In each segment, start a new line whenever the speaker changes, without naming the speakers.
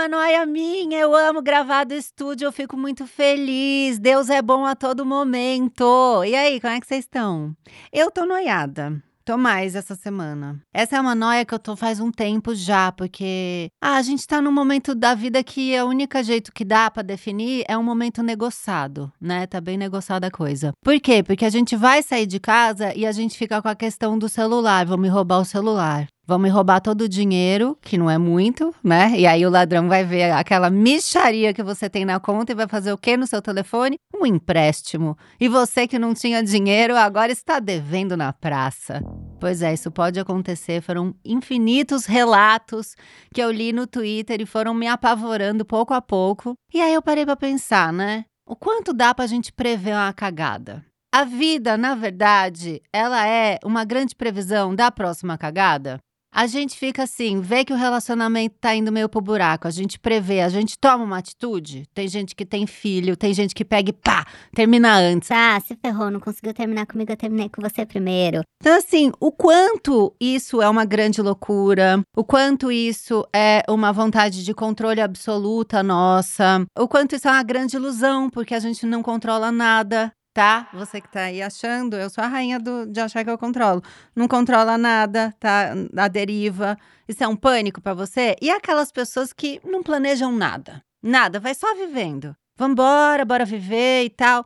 Uma noia minha. Eu amo gravar do estúdio, eu fico muito feliz. Deus é bom a todo momento. E aí, como é que vocês estão? Eu tô noiada. Tô mais essa semana. Essa é uma noia que eu tô faz um tempo já, porque ah, a gente tá num momento da vida que o único jeito que dá pra definir é um momento negociado, né? Tá bem negociada a coisa. Por quê? Porque a gente vai sair de casa e a gente fica com a questão do celular, vão me roubar o celular. Vão me roubar todo o dinheiro, que não é muito, né? E aí o ladrão vai ver aquela micharia que você tem na conta e vai fazer o quê no seu telefone? Um empréstimo. E você que não tinha dinheiro agora está devendo na praça. Pois é, isso pode acontecer. Foram infinitos relatos que eu li no Twitter e foram me apavorando pouco a pouco. E aí eu parei para pensar, né? O quanto dá pra gente prever uma cagada? A vida, na verdade, ela é uma grande previsão da próxima cagada? A gente fica assim, vê que o relacionamento tá indo meio pro buraco, a gente prevê, a gente toma uma atitude. Tem gente que tem filho, tem gente que pega e pá, termina antes.
Ah, se ferrou, não conseguiu terminar comigo, eu terminei com você primeiro.
Então, assim, o quanto isso é uma grande loucura, o quanto isso é uma vontade de controle absoluta nossa, o quanto isso é uma grande ilusão, porque a gente não controla nada tá? Você que tá aí achando, eu sou a rainha do, de achar que eu controlo. Não controla nada, tá? A deriva. Isso é um pânico para você? E aquelas pessoas que não planejam nada. Nada, vai só vivendo. Vambora, bora viver e tal.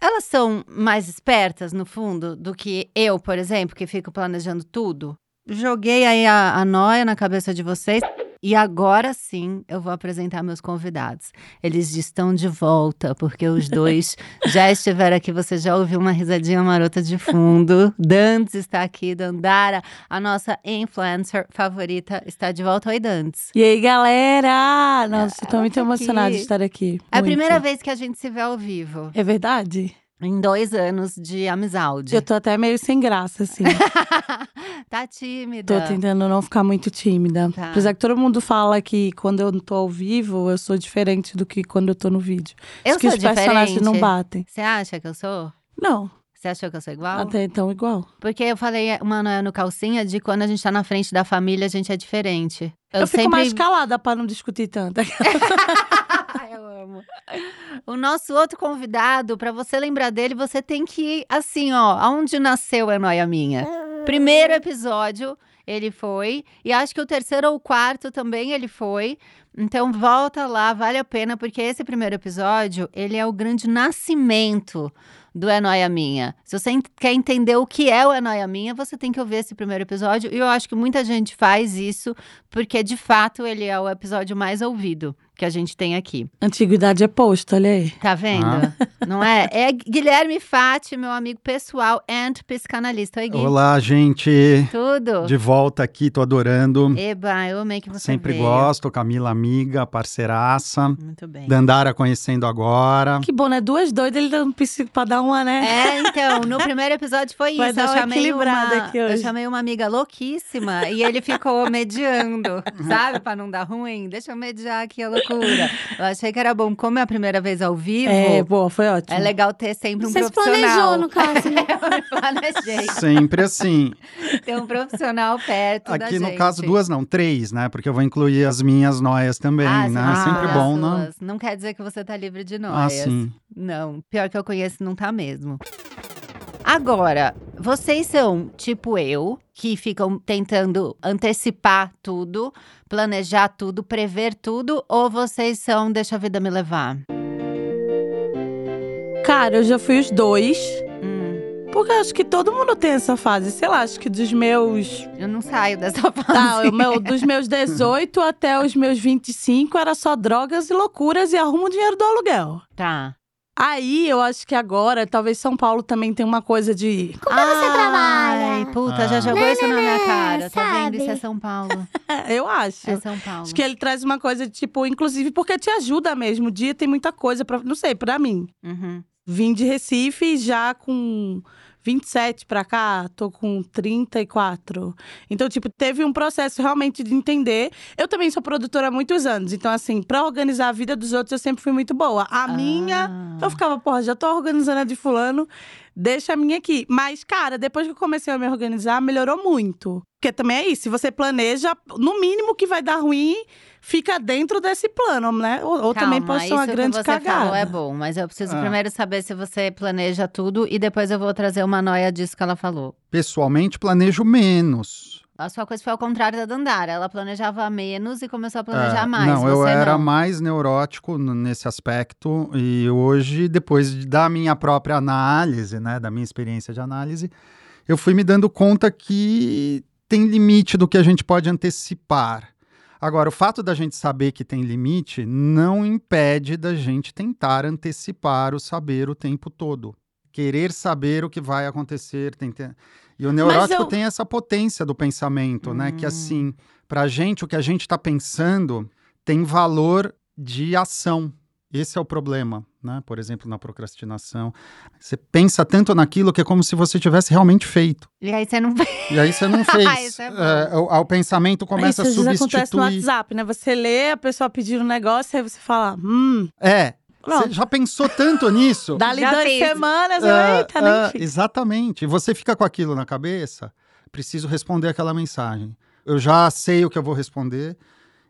Elas são mais espertas, no fundo, do que eu, por exemplo, que fico planejando tudo. Joguei aí a, a noia na cabeça de vocês. E agora sim eu vou apresentar meus convidados. Eles estão de volta, porque os dois já estiveram aqui. Você já ouviu uma risadinha marota de fundo. Dantes está aqui, Dandara, a nossa influencer favorita, está de volta. Oi, Dantes.
E aí, galera! Nossa, estou muito emocionada de estar aqui.
É a primeira vez que a gente se vê ao vivo.
É verdade?
Em dois anos de amizade.
Eu tô até meio sem graça, assim.
tá tímida.
Tô tentando não ficar muito tímida. Tá. Apesar que todo mundo fala que quando eu tô ao vivo, eu sou diferente do que quando eu tô no vídeo.
Eu
Acho que
sou
os personagens não batem.
Você acha que eu sou?
Não.
Você achou que eu sou igual?
Até então, igual.
Porque eu falei uma noia no calcinha de quando a gente tá na frente da família, a gente é diferente.
Eu, eu sempre... fico mais calada pra não discutir tanto.
eu amo. O nosso outro convidado, para você lembrar dele, você tem que ir assim, ó, aonde nasceu a noia minha. Primeiro episódio, ele foi. E acho que o terceiro ou o quarto também ele foi. Então volta lá, vale a pena, porque esse primeiro episódio, ele é o grande nascimento do É Noia Minha. Se você quer entender o que é o É Noia Minha, você tem que ouvir esse primeiro episódio. E eu acho que muita gente faz isso, porque de fato ele é o episódio mais ouvido que a gente tem aqui.
Antiguidade é posto, olha aí.
Tá vendo? Ah. Não é? É Guilherme Fati, meu amigo pessoal and psicanalista. Oi, Gui.
Olá, gente.
Tudo?
De volta aqui, tô adorando.
Eba, eu amei que você
Sempre
veio.
gosto, Camila amiga, parceiraça.
Muito bem.
Dandara conhecendo agora.
Que bom, né? Duas doidas, ele dando psico pra dar uma, né?
É, então, no primeiro episódio foi
Vai
isso.
dar
Eu chamei, uma,
aqui
eu
hoje.
chamei uma amiga louquíssima e ele ficou mediando, sabe? Pra não dar ruim. Deixa eu mediar aqui a loucura. Eu achei que era bom, como é a primeira vez ao vivo.
É, boa, foi ótimo.
É legal ter sempre um
Você se
profissional.
planejou, no caso, né?
Eu planejei.
Sempre assim.
Ter um profissional perto da
Aqui no
gente.
caso, duas não, três, né? Porque eu vou incluir as minhas noias também,
Ah,
né?
sim,
Sempre bom, né?
suas. Não quer dizer que você tá livre de
Ah,
noias.
sim.
Não, pior que eu conheço, não tá mesmo. Agora, vocês são tipo eu, que ficam tentando antecipar tudo, planejar tudo, prever tudo, ou vocês são deixa a vida me levar?
Cara, eu já fui os dois.
Hum,
Porque eu acho que todo mundo tem essa fase. Sei lá, acho que dos meus.
eu não saio dessa fase.
Tá, meu, dos meus 18 até os meus 25 era só drogas e loucuras e arrumo o dinheiro do aluguel.
Tá.
Aí eu acho que agora, talvez São Paulo também tem uma coisa de.
Como você
Ah,
trabalha? cara.
puta, já
Ah.
jogou isso na minha
Nananã,
cara. Tá vendo? Isso é? São Paulo.
Eu acho.
É São Paulo.
Acho que ele traz uma coisa, tipo, inclusive porque te ajuda mesmo. O dia tem muita coisa pra. Não sei, pra mim.
Uhum.
Vim de Recife já com 27 pra cá, tô com 34. Então, tipo, teve um processo realmente de entender. Eu também sou produtora há muitos anos, então, assim, pra organizar a vida dos outros eu sempre fui muito boa. A minha,
Ah.
eu ficava, porra, já tô organizando a de Fulano, deixa a minha aqui. Mas, cara, depois que eu comecei a me organizar, melhorou muito. Porque também é isso, se você planeja, no mínimo que vai dar ruim, fica dentro desse plano, né? Ou, ou também
Calma,
pode ser uma grande
que você
cagada.
falou é bom, mas eu preciso
Ah.
primeiro saber se você planeja tudo e depois eu vou trazer uma noia disso que ela falou.
Pessoalmente, planejo menos.
A sua coisa foi ao contrário da Dandara. Ela planejava menos e começou a planejar
É,
mais.
Não, eu
Você
era
não.
mais neurótico nesse aspecto e hoje, depois de- da minha própria análise, né, da minha experiência de análise, eu fui me dando conta que tem limite do que a gente pode antecipar. Agora, o fato da gente saber que tem limite não impede da gente tentar antecipar o saber o tempo todo. Querer saber o que vai acontecer. tenta- E o neurótico
eu-
tem essa potência do pensamento, né? Que
Hum.
assim, pra gente, o que a gente está pensando tem valor de ação. Esse é o problema, né? Por exemplo, na procrastinação. Você pensa tanto naquilo que é como se você tivesse realmente feito.
E aí você não
E aí você não fez.
Isso é.
É, o, o pensamento começa
Isso
a
às vezes acontece no
substituir.
WhatsApp, né? Você lê, a pessoa pedir um negócio, aí você fala, hum,
É. Você já pensou tanto nisso?
dali
Já
duas semanas, eu,
Ah,
eita, nem
ah,
fiz.
exatamente. E você fica com aquilo na cabeça, preciso responder aquela mensagem. Eu já sei o que eu vou responder.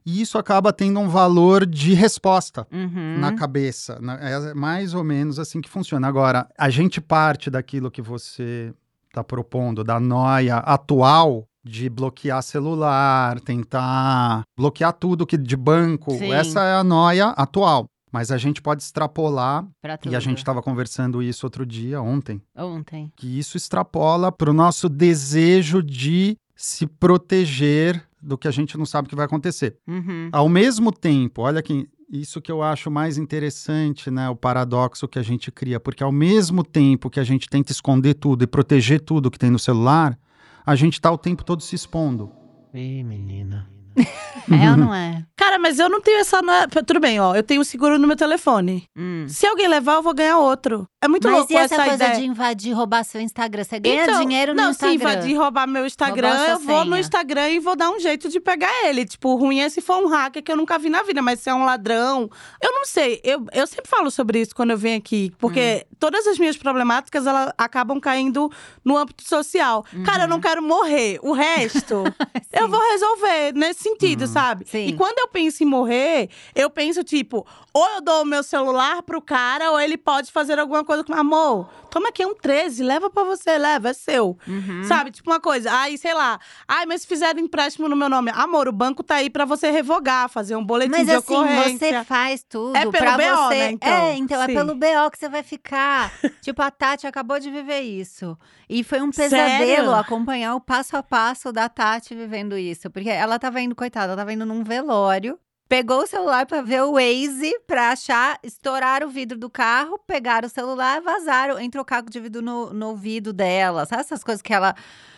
E isso acaba tendo um valor de resposta
Uhum.
na cabeça. na- É mais ou menos assim que funciona. Agora, a gente parte daquilo que você está propondo, da noia atual de bloquear celular, tentar bloquear tudo que de banco.
Sim.
Essa é a noia atual. Mas a gente pode extrapolar, e a gente estava conversando isso outro dia, ontem,
Ontem.
que isso extrapola para o nosso desejo de se proteger do que a gente não sabe que vai acontecer.
Uhum.
Ao mesmo tempo, olha que isso que eu acho mais interessante, né, o paradoxo que a gente cria, porque ao mesmo tempo que a gente tenta esconder tudo e proteger tudo que tem no celular, a gente está o tempo todo se expondo.
Ih, menina.
É ou não é?
Cara, mas eu não tenho essa. na- Tudo bem, ó. Eu tenho o seguro no meu telefone.
Hum.
Se alguém levar, eu vou ganhar outro. É muito
Mas
louco
e essa, coisa
ideia.
de invadir, roubar seu Instagram? Você ganha
Então,
dinheiro no
não,
Instagram.
se invadir roubar meu Instagram,
Roubar
eu vou no
senha.
Instagram e vou dar um jeito de pegar ele. Tipo, o ruim é se for um hacker que eu nunca vi na vida, mas se é um ladrão. Eu não sei. Eu, eu sempre falo sobre isso quando eu venho aqui, porque
Hum.
todas as minhas problemáticas elas acabam caindo no âmbito social. Cara, eu não quero morrer. O resto, eu vou resolver nesse sentido, sabe?
Sim.
E quando eu penso em morrer, eu penso, tipo, ou eu dou o meu celular pro cara, ou ele pode fazer alguma coisa com. Amor, toma aqui um 13, leva pra você, leva, é seu.
Uhum.
Sabe? Tipo uma coisa. Aí, sei lá. Ai, mas se fizeram empréstimo no meu nome. Amor, o banco tá aí pra você revogar, fazer um boletim
Mas
de
assim,
ocorrência.
você faz tudo
É pelo
pra
BO,
você.
né, então?
É, então é
Sim.
pelo BO que você vai ficar. tipo, a Tati acabou de viver isso. E foi um pesadelo
Sério?
acompanhar o passo a passo da Tati vivendo isso. Porque ela tava indo, coitada, ela tava indo num velório. Pegou o celular pra ver o Waze, pra achar, estourar o vidro do carro, pegaram o celular, vazaram, entrou o caco de vidro no, no ouvido dela. Sabe essas coisas que ela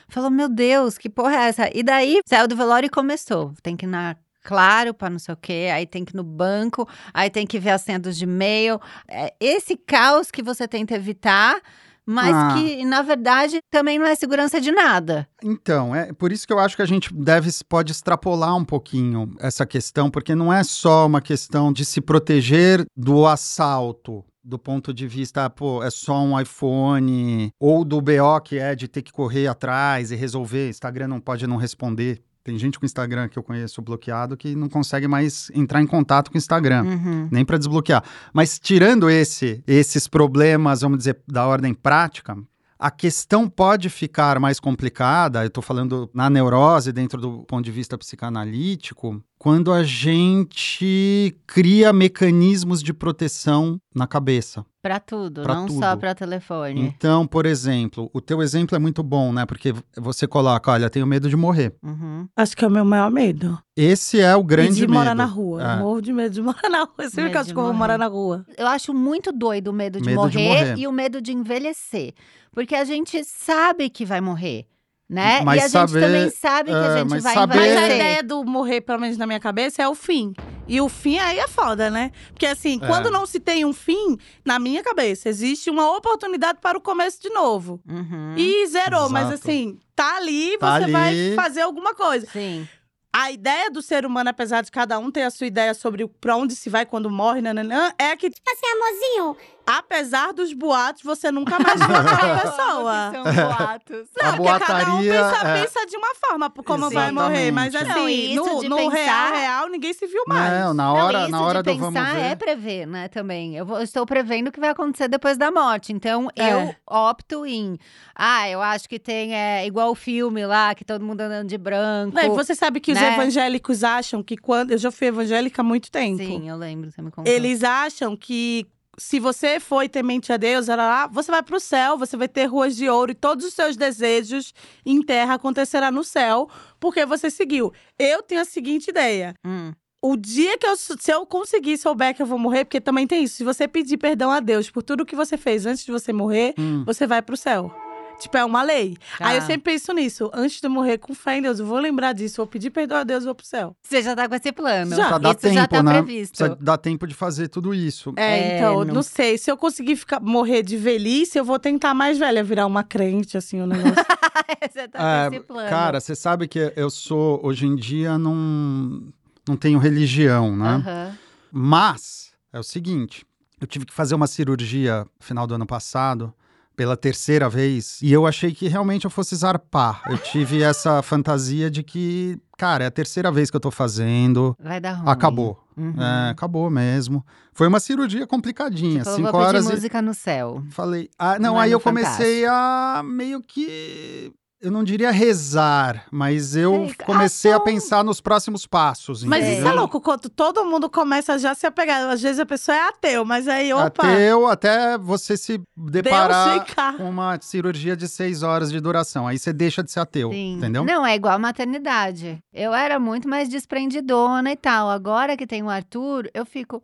falou: Meu Deus, que porra é essa? E daí saiu do velório e começou. Tem que ir na Claro, para não sei o quê, aí tem que ir no banco, aí tem que ver as sendas de e-mail. É esse caos que você tenta evitar, mas
Ah.
que, na verdade, também não é segurança de nada.
Então, é por isso que eu acho que a gente deve pode extrapolar um pouquinho essa questão, porque não é só uma questão de se proteger do assalto. Do ponto de vista, pô, é só um iPhone, ou do BO que é de ter que correr atrás e resolver. Instagram não pode não responder. Tem gente com Instagram que eu conheço bloqueado que não consegue mais entrar em contato com o Instagram
Uhum.
nem para desbloquear. Mas tirando esse, esses problemas, vamos dizer, da ordem prática, a questão pode ficar mais complicada, eu estou falando na neurose, dentro do ponto de vista psicanalítico, quando a gente cria mecanismos de proteção na cabeça.
Pra tudo,
Pra
não
tudo.
só pra telefone.
Então, por exemplo, o teu exemplo é muito bom, né? Porque você coloca, olha, tenho medo de morrer.
Uhum.
Acho que é o meu maior medo.
Esse é o grande
e de
medo.
morar na rua.
É.
Eu morro de medo de morar na rua. Eu sempre
Medo
que eu acho
de
que eu vou morar na rua.
Eu acho muito doido o medo de,
Medo de
morrer,
morrer.
e o medo de envelhecer. Porque a gente sabe que vai morrer. né?
Mas
e a
saber-
gente também sabe que a
é,
gente
mas
vai
saber-
Mas a ideia do morrer, pelo menos na minha cabeça, é o fim. E o fim aí é foda, né? Porque assim,
É.
quando não se tem um fim, na minha cabeça, existe uma oportunidade para o começo de novo.
Uhum.
E zerou, mas
Exato.
assim, tá ali,
Tá
você vai
ali.
fazer alguma coisa.
Sim.
A ideia do ser humano, apesar de cada um ter a sua ideia sobre o- pra onde se vai quando morre, nananã, é que,
Tipo assim, amorzinho,
apesar dos boatos, você nunca mais viu aquela pessoa.
São boatos.
A
Não, porque cada um pensa,
é.
pensa de uma forma por como vai morrer. Mas
Exatamente.
assim,
Não, isso
no, no
pensar-
real, real, ninguém se viu mais.
Não, na
Não,
hora,
isso
na hora
de
do vamos
pensar
ver.
é prever, né, também. Eu, vou- eu estou prevendo o que vai acontecer depois da morte. Então,
É.
eu opto em... Ah, eu acho que tem... É, igual o filme lá, que todo mundo andando de branco.
Não, e você sabe que os
né?
evangélicos acham que quando. Eu já fui evangélica há muito tempo.
Sim, eu lembro, você me contou.
Eles acham que se você foi temente a Deus, lá, você vai pro céu, você vai ter ruas de ouro e todos os seus desejos em terra acontecerá no céu, porque você seguiu. Eu tenho a seguinte ideia.
Hum.
O dia que eu, se eu conseguir souber que eu vou morrer, porque também tem isso, se você pedir perdão a Deus por tudo que você fez antes de você morrer,
Hum.
você vai pro céu. Tipo, é uma lei.
Tá.
Aí eu sempre penso nisso. Antes de morrer, com fé em Deus, eu vou lembrar disso, vou pedir perdão a Deus e vou pro céu.
Você já tá com esse plano.
Já.
Só dá
Isso
tempo,
já tá
né?
previsto.
Precisa dar tempo de fazer tudo isso.
É,
É,
então,
não-
não sei. Se eu conseguir ficar, morrer de velhice, eu vou tentar mais velha, virar uma crente, assim, o negócio.
você tá
É,
com esse plano.
Cara, você sabe que eu sou, hoje em dia, não, não tenho religião, né?
Aham.
Mas, é o seguinte, eu tive que fazer uma cirurgia no final do ano passado, pela terceira vez, e eu achei que realmente eu fosse zarpar. Eu tive essa fantasia de que, cara, é a terceira vez que eu tô fazendo,
Vai dar ruim.
acabou.
Uhum.
É, acabou mesmo. Foi uma cirurgia complicadinha,
Você falou,
cinco horas e...
música no céu.
Falei, ah, não,
Não é
aí
no
eu comecei a meio que. Eu não diria rezar, mas eu
Sei,
comecei a
ação.
pensar nos próximos passos.
mas
É.
isso é
entendeu?
louco, quando todo mundo começa a já se apegar. Às vezes a pessoa é ateu, mas aí, opa,
Ateu, até você se deparar com uma cirurgia de seis horas de duração. Aí você deixa de ser ateu,
Sim.
entendeu?
Não, é igual a maternidade. Eu era muito mais desprendidona e tal. Agora que tem o Arthur, eu fico.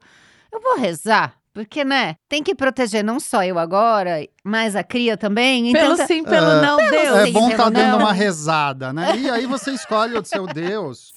Eu vou rezar. Porque, né? Tem que proteger não só eu agora, mas a cria também. Então,
Pelo
tá-
sim, pelo
É,
não, Deus.
É bom
pelo
estar dando
não.
uma rezada, né? E aí você escolhe o seu Deus.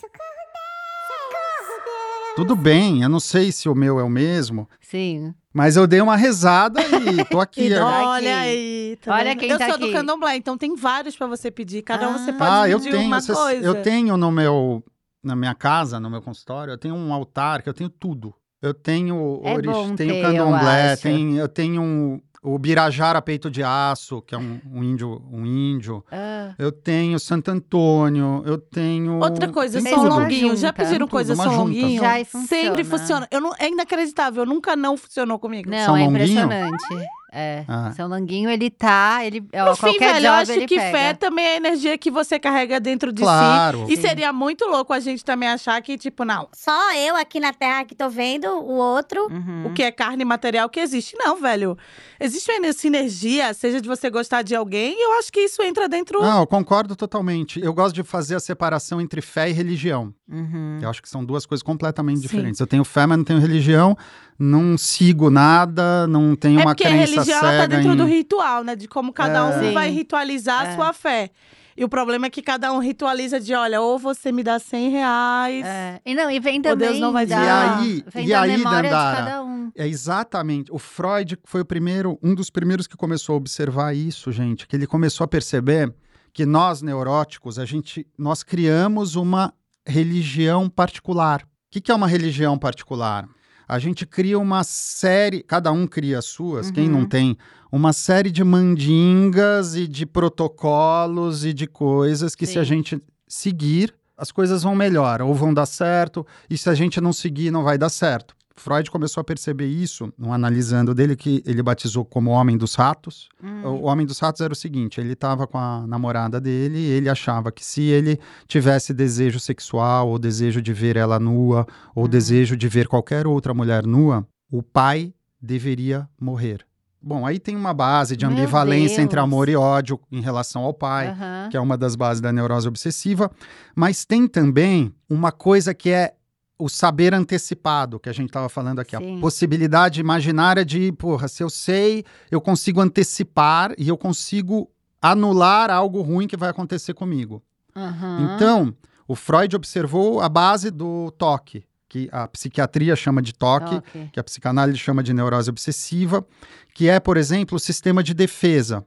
Tudo bem, eu não sei se o meu é o mesmo,
Sim.
mas eu dei uma rezada e tô aqui.
E
agora.
dói.
Olha
aqui.
aí. tá
Olha quem
eu
tá
sou
aqui.
do candomblé, então tem vários pra você pedir. Cada um você pode
Ah, eu
pedir
tenho,
uma
vocês-
coisa.
eu tenho no meu, na minha casa, no meu consultório, eu tenho um altar que eu tenho tudo. Eu tenho
É
orix,
bom
tenho
ter, eu
candomblé,
acho.
tenho, eu tenho um- o birajara peito de aço, que é um, um índio, um índio.
Ah,
Eu tenho Santo Antônio, eu tenho
Outra coisa,
tem
São. Longuinho. Já pediram
Tudo,
coisa
uma
São. Longuinho?
Já e
Sempre
funciona.
funciona. Eu não, é inacreditável, nunca não funcionou comigo.
não,
São
é
Longuinho?
impressionante. É.
Ah.
São Longuinho, ele tá. Ele, ó,
No fim,
qualquer
velho, eu
job
acho
ele
que
pega.
fé também é a energia que você carrega dentro de
Claro.
si. E
Sim.
seria muito louco a gente também achar que, tipo, não,
só eu aqui na Terra que tô vendo, o outro.
Uhum.
o que é carne material que existe. Não, velho. Existe uma sinergia, seja de você gostar de alguém, e eu acho que isso entra dentro.
Não, eu concordo totalmente. Eu gosto de fazer a separação entre fé e religião.
Uhum.
Eu acho que são duas coisas completamente
Sim.
diferentes. Eu tenho fé, mas não tenho religião, não sigo nada, não tenho
é
uma
porque a
crença
religião ela tá
cega
dentro
em...
do ritual, né? De como cada
É.
um
Sim.
vai ritualizar a
É.
sua fé. E o problema é que cada um ritualiza de, olha, ou você me dá 100 reais.
É. E não, e vem
Ou
também
Deus não vai
da,
dizer. E aí-
vem
e
da
aí,
memória
Dandara?
de cada um.
É exatamente. O Freud foi o primeiro, um dos primeiros que começou a observar isso, gente, que ele começou a perceber que nós neuróticos, a gente, nós criamos uma religião particular. O que, que é uma religião particular? A gente cria uma série, cada um cria as suas, quem
Uhum.
não tem, uma série de mandingas e de protocolos e de coisas que se a
Sim.
gente seguir, as coisas vão melhor, ou vão dar certo, e se a gente não seguir, não vai dar certo. Freud começou a perceber isso, no analisando dele, que ele batizou como Homem dos Ratos.
Hum.
O Homem dos Ratos era o seguinte: ele estava com a namorada dele e ele achava que se ele tivesse desejo sexual, ou desejo de ver ela nua, ou
Hum.
desejo de ver qualquer outra mulher nua, o pai deveria morrer. Bom, aí tem uma base de ambivalência entre amor e ódio em relação ao pai
Aham.
que é uma das bases da neurose obsessiva, mas tem também uma coisa que é o saber antecipado, que a gente estava falando aqui,
Sim.
a possibilidade imaginária de, porra, se eu sei, eu consigo antecipar e eu consigo anular algo ruim que vai acontecer comigo.
Aham.
Então, o Freud observou a base do toque, que a psiquiatria chama de toque,
Ok.
que a psicanálise chama de neurose obsessiva, que é, por exemplo, o sistema de defesa.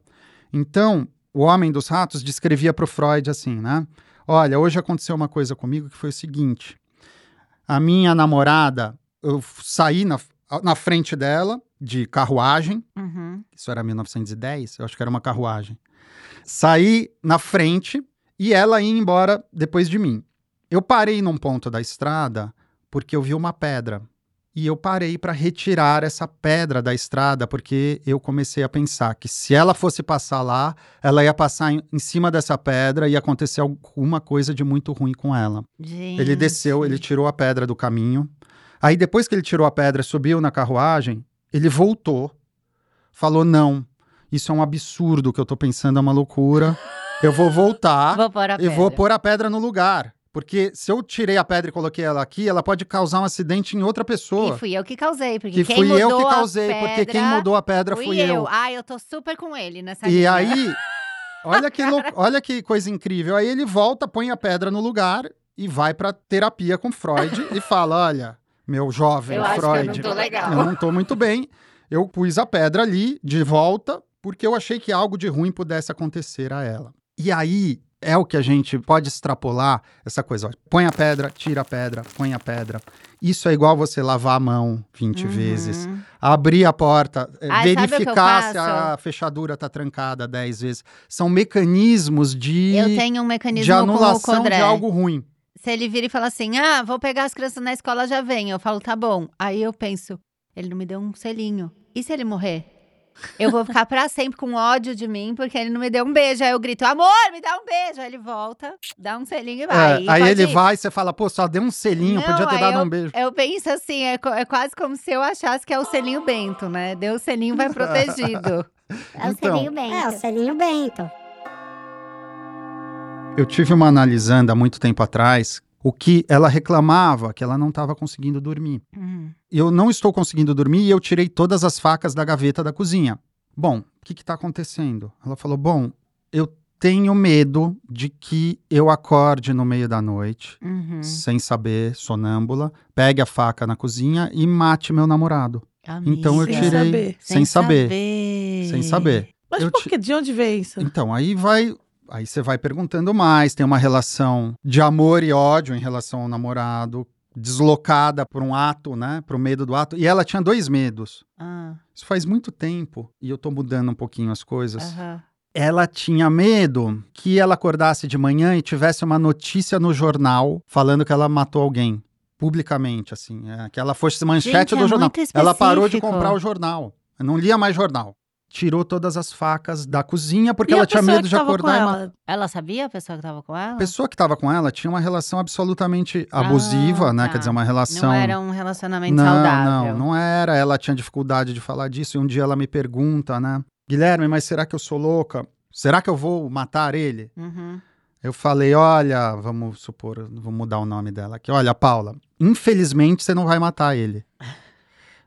Então, o homem dos ratos descrevia para o Freud assim, né? Olha, hoje aconteceu uma coisa comigo que foi o seguinte: a minha namorada, eu saí na, na frente dela de carruagem,
Uhum.
isso era 1910, eu acho que era uma carruagem. Saí na frente e ela ia embora depois de mim. Eu parei num ponto da estrada porque eu vi uma pedra. E eu parei para retirar essa pedra da estrada porque eu comecei a pensar que se ela fosse passar lá, ela ia passar em, em cima dessa pedra e ia acontecer alguma coisa de muito ruim com ela. Ele desceu, ele tirou a pedra do caminho. Aí depois que ele tirou a pedra, subiu na carruagem, ele voltou, falou: "Não, isso é um absurdo, o que eu tô pensando é uma loucura. Eu vou voltar
Vou
e vou pôr a pedra no lugar, porque se eu tirei a pedra e coloquei ela aqui, ela pode causar um acidente em outra pessoa.
E fui eu que causei, porque
que
quem
fui eu
mudou
que
a
causei, porque quem
pedra
mudou a pedra
fui
fui eu.
Ah, eu tô super com ele nessa
E
linha.
aí, olha que, lou- olha que coisa incrível. Aí ele volta, põe a pedra no lugar e vai pra terapia com Freud e fala: Olha, meu jovem
Eu acho que eu
Freud,
não tô legal.
eu não tô muito bem. Eu pus a pedra ali de volta porque eu achei que algo de ruim pudesse acontecer a ela. E aí é o que a gente pode extrapolar essa coisa. ó, põe a pedra, tira a pedra, põe a pedra. Isso é igual você lavar a mão 20
Uhum.
vezes abrir a porta, eh,
Ai,
verificar se a fechadura está trancada 10 vezes. São mecanismos de,
Eu tenho um mecanismo
de anulação de algo ruim.
Se ele vira e fala assim, ah, vou pegar as crianças na escola, já vem. Eu falo, tá bom. Aí eu penso, ele não me deu um selinho. E se ele morrer? Eu vou ficar pra sempre com ódio de mim, porque ele não me deu um beijo. Aí eu grito, amor, me dá um beijo. Aí ele volta, dá um selinho e
É,
vai. E
aí
pode
ele
ir.
vai e você fala, pô, só deu um selinho,
Não,
podia ter dado
eu-
um beijo.
Eu penso assim, é, é quase como se eu achasse que é o selinho Bento, né? Deu o selinho, vai protegido.
É o
Então.
selinho bem.
É, o selinho Bento.
Eu tive uma analisando há muito tempo atrás o que ela reclamava que ela não estava conseguindo dormir.
Hum.
Eu não estou conseguindo dormir e eu tirei todas as facas da gaveta da cozinha. Bom, o que está acontecendo? Ela falou: Bom, eu tenho medo de que eu acorde no meio da noite,
Uhum.
sem saber, sonâmbula, pegue a faca na cozinha e mate meu namorado. Então eu
Amiga.
Sem
tirei
saber.
sem saber,
saber.
sem saber.
Mas
Eu
por que? De onde veio isso?
Então, aí vai. Aí você vai perguntando mais, tem uma relação de amor e ódio em relação ao namorado, deslocada por um ato, né? Pro medo do ato. E ela tinha dois medos.
Ah,
Isso faz muito tempo e eu tô mudando um pouquinho as coisas.
aham.
Ela tinha medo que ela acordasse de manhã e tivesse uma notícia no jornal falando que ela matou alguém. Publicamente, assim. é, que ela fosse manchete
Gente,
do
é
jornal. Ela parou de comprar o jornal. Eu não lia mais jornal. Tirou todas as facas da cozinha porque
E
ela tinha medo de acordar
ela?
Ela sabia a pessoa que tava com ela?
A pessoa que estava com ela tinha uma relação absolutamente abusiva,
Ah,
né?
tá.
Quer dizer, uma relação.
Não era um relacionamento
não,
saudável.
não, não era. Ela tinha dificuldade de falar disso. E um dia ela me pergunta, né? Guilherme, mas será que eu sou louca? Será que eu vou matar ele?
Uhum.
Eu falei, olha, vamos supor, vou mudar o nome dela aqui. Olha, Paula, infelizmente você não vai matar ele.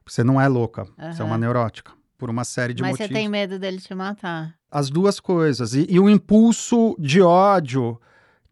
Você não é louca, você é uma neurótica. Por uma série de
Mas
motivos.
você tem medo dele te matar.
As duas coisas. E, e o impulso de ódio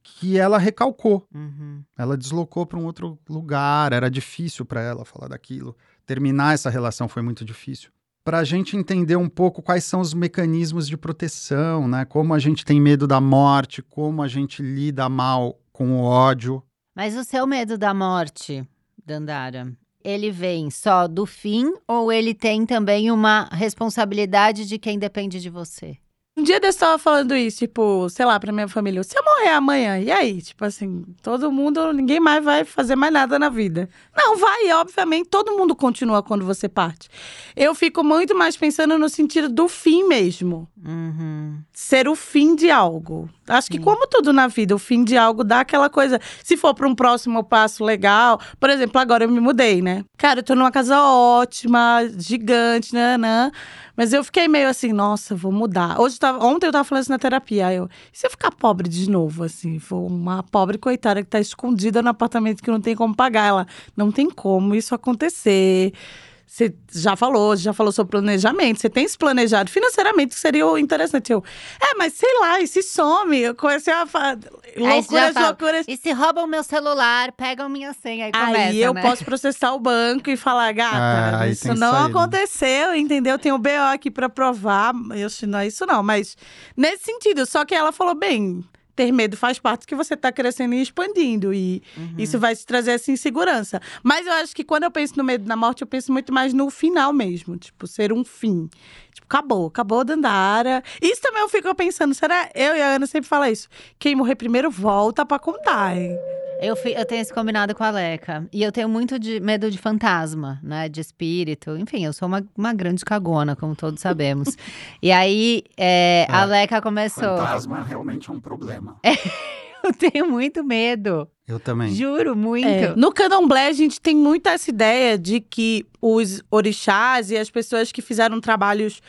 que ela recalcou.
Uhum.
Ela deslocou para um outro lugar, era difícil para ela falar daquilo. Terminar essa relação foi muito difícil. Para a gente entender um pouco quais são os mecanismos de proteção, né? Como a gente tem medo da morte, como a gente lida mal com o ódio.
Mas o seu medo da morte, Dandara, ele vem só do fim ou ele tem também uma responsabilidade de quem depende de você?
Um dia eu tava falando isso, tipo, sei lá, pra minha família. Se eu morrer amanhã, e aí? Tipo assim, todo mundo, ninguém mais vai fazer mais nada na vida. Não, vai, obviamente, todo mundo continua quando você parte. Eu fico muito mais pensando no sentido do fim mesmo.
Uhum.
Ser o fim de algo. Acho que,
Sim.
como tudo na vida, o fim de algo dá aquela coisa. Se for pra um próximo passo legal. Por exemplo, agora eu me mudei, né? Cara, eu tô numa casa ótima, gigante, né? né? Mas eu fiquei meio assim, nossa, vou mudar. Hoje tava, ontem eu tava falando isso na terapia. Eu, e se eu ficar pobre de novo, assim? For uma pobre coitada que tá escondida no apartamento que não tem como pagar. Ela, não tem como isso acontecer. Você já falou, já falou sobre planejamento. Você tem se planejado financeiramente, que seria o interessante. Eu, é, mas sei lá, e se some? Eu comecei a falar
Aí
loucuras,
fala,
loucuras.
E se roubam meu celular, pegam minha senha e começa,
Aí eu
né?
posso processar o banco e falar, gata,
aí
isso não
aí, né?
aconteceu, entendeu? Tem o BO aqui pra provar. Eu, não é isso não, mas nesse sentido. Só que ela falou, bem, ter medo faz parte que você tá crescendo e expandindo. E
Uhum.
isso vai te trazer essa insegurança. Mas eu acho que quando eu penso no medo da morte, eu penso muito mais no final mesmo. Tipo, ser um fim. Acabou, acabou Dandara. Isso também eu fico pensando, será? Eu e a Ana sempre fala isso. Quem morrer primeiro volta pra contar, hein?
Eu, fi- eu tenho esse combinado com a Leca. E eu tenho muito de medo de fantasma, né? De espírito. Enfim, eu sou uma, uma grande cagona, como todos sabemos. e aí, é, a
É.
Leca começou.
Fantasma realmente é um problema.
Eu tenho muito medo.
Eu também.
Juro, muito.
É, no candomblé, a gente tem muito essa ideia de que os orixás e as pessoas que fizeram trabalhos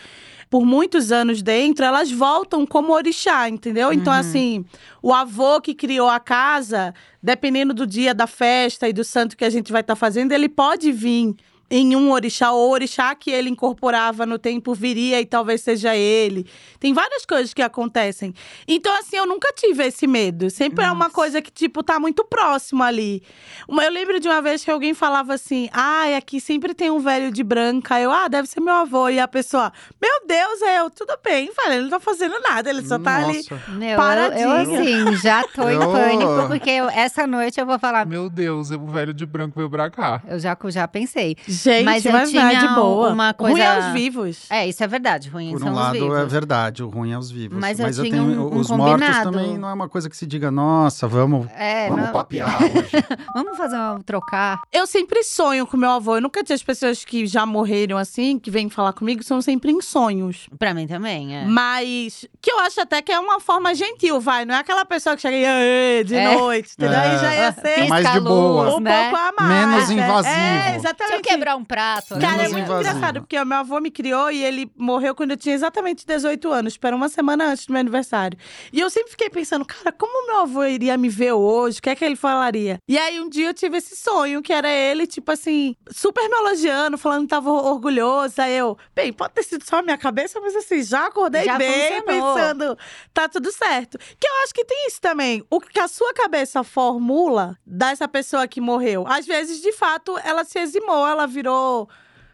por muitos anos dentro, elas voltam como orixá, entendeu? Então,
Uhum.
assim, o avô que criou a casa, dependendo do dia da festa e do santo que a gente vai estar fazendo, ele pode vir em um orixá, ou o orixá que ele incorporava no tempo viria e talvez seja ele. Tem várias coisas que acontecem. Então, assim, eu nunca tive esse medo. Sempre é uma
Nossa.
coisa que, tipo, tá muito próximo ali. Uma- Eu lembro de uma vez que alguém falava assim: ai, aqui sempre tem um velho de branca. Eu, ah, deve ser meu avô. E a pessoa, meu Deus, é eu, tudo bem, falei, ele não tá fazendo nada, ele só tá ali.
Nossa.
Meu, eu, eu,
Paradinha.
assim, já tô em
Eu-
pânico, porque eu- essa noite eu vou falar.
Meu Deus, o velho de branco veio pra cá.
Eu já, já pensei.
Gente,
Mas
mas,
eu
não é
tinha
de boa.
uma
Ruim
coisa-
é os vivos.
É, isso é verdade. Ruim
Por
são
um
os
lado
vivos.
é verdade, o ruim é os vivos.
Mas eu tinha
tenho
um- um
os mortos
combinado.
também não é uma coisa que se diga, nossa, vamos,
É,
vamos
não-
papear hoje.
vamos fazer um trocar.
Eu sempre sonho com meu avô. Eu nunca tinha as pessoas que já morreram assim, que vêm falar comigo, são sempre em sonhos.
Pra mim também, é.
Mas que eu acho até que é uma forma gentil, vai. Não é aquela pessoa que chega e "Aê", de
É.
noite, entendeu? Aí já ia
É.
ser
mais de boa.
um
né?
pouco a mais.
Menos
É,
invasivo.
É,
Deixa eu um prato.
Cara, é muito
invasivo.
engraçado, porque o meu avô me criou e ele morreu quando eu tinha exatamente 18 anos, para uma semana antes do meu aniversário. E eu sempre fiquei pensando, cara, como meu avô iria me ver hoje? O que é que ele falaria? E aí um dia eu tive esse sonho, que era ele, tipo assim, super me elogiando, falando que tava orgulhoso. Aí eu, bem, pode ter sido só a minha cabeça, mas assim, já acordei
Já
bem,
funcionou.
pensando, tá tudo certo. Que eu acho que tem isso também. O que a sua cabeça formula dessa pessoa que morreu, às vezes, de fato, ela se eximou, ela virou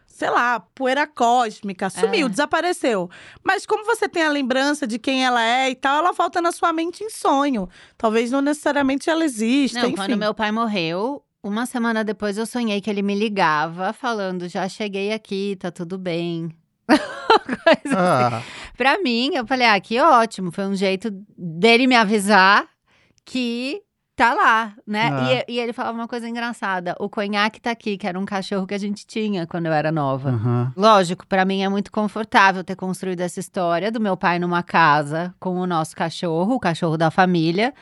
sei lá, poeira cósmica, sumiu,
É.
desapareceu. Mas como você tem a lembrança de quem ela é e tal, ela volta na sua mente em sonho. Talvez não necessariamente ela exista,
Não,
enfim.
quando meu pai morreu, uma semana depois eu sonhei que ele me ligava falando: já cheguei aqui, tá tudo bem. Coisa assim.
Ah,
Pra mim, eu falei: ah, que ótimo. Foi um jeito dele me avisar que tá lá, né?
Ah.
E, e ele falava uma coisa engraçada: o conhaque tá aqui, que era um cachorro que a gente tinha quando eu era nova.
aham.
Lógico, pra mim é muito confortável ter construído essa história do meu pai numa casa com o nosso cachorro, o cachorro da família.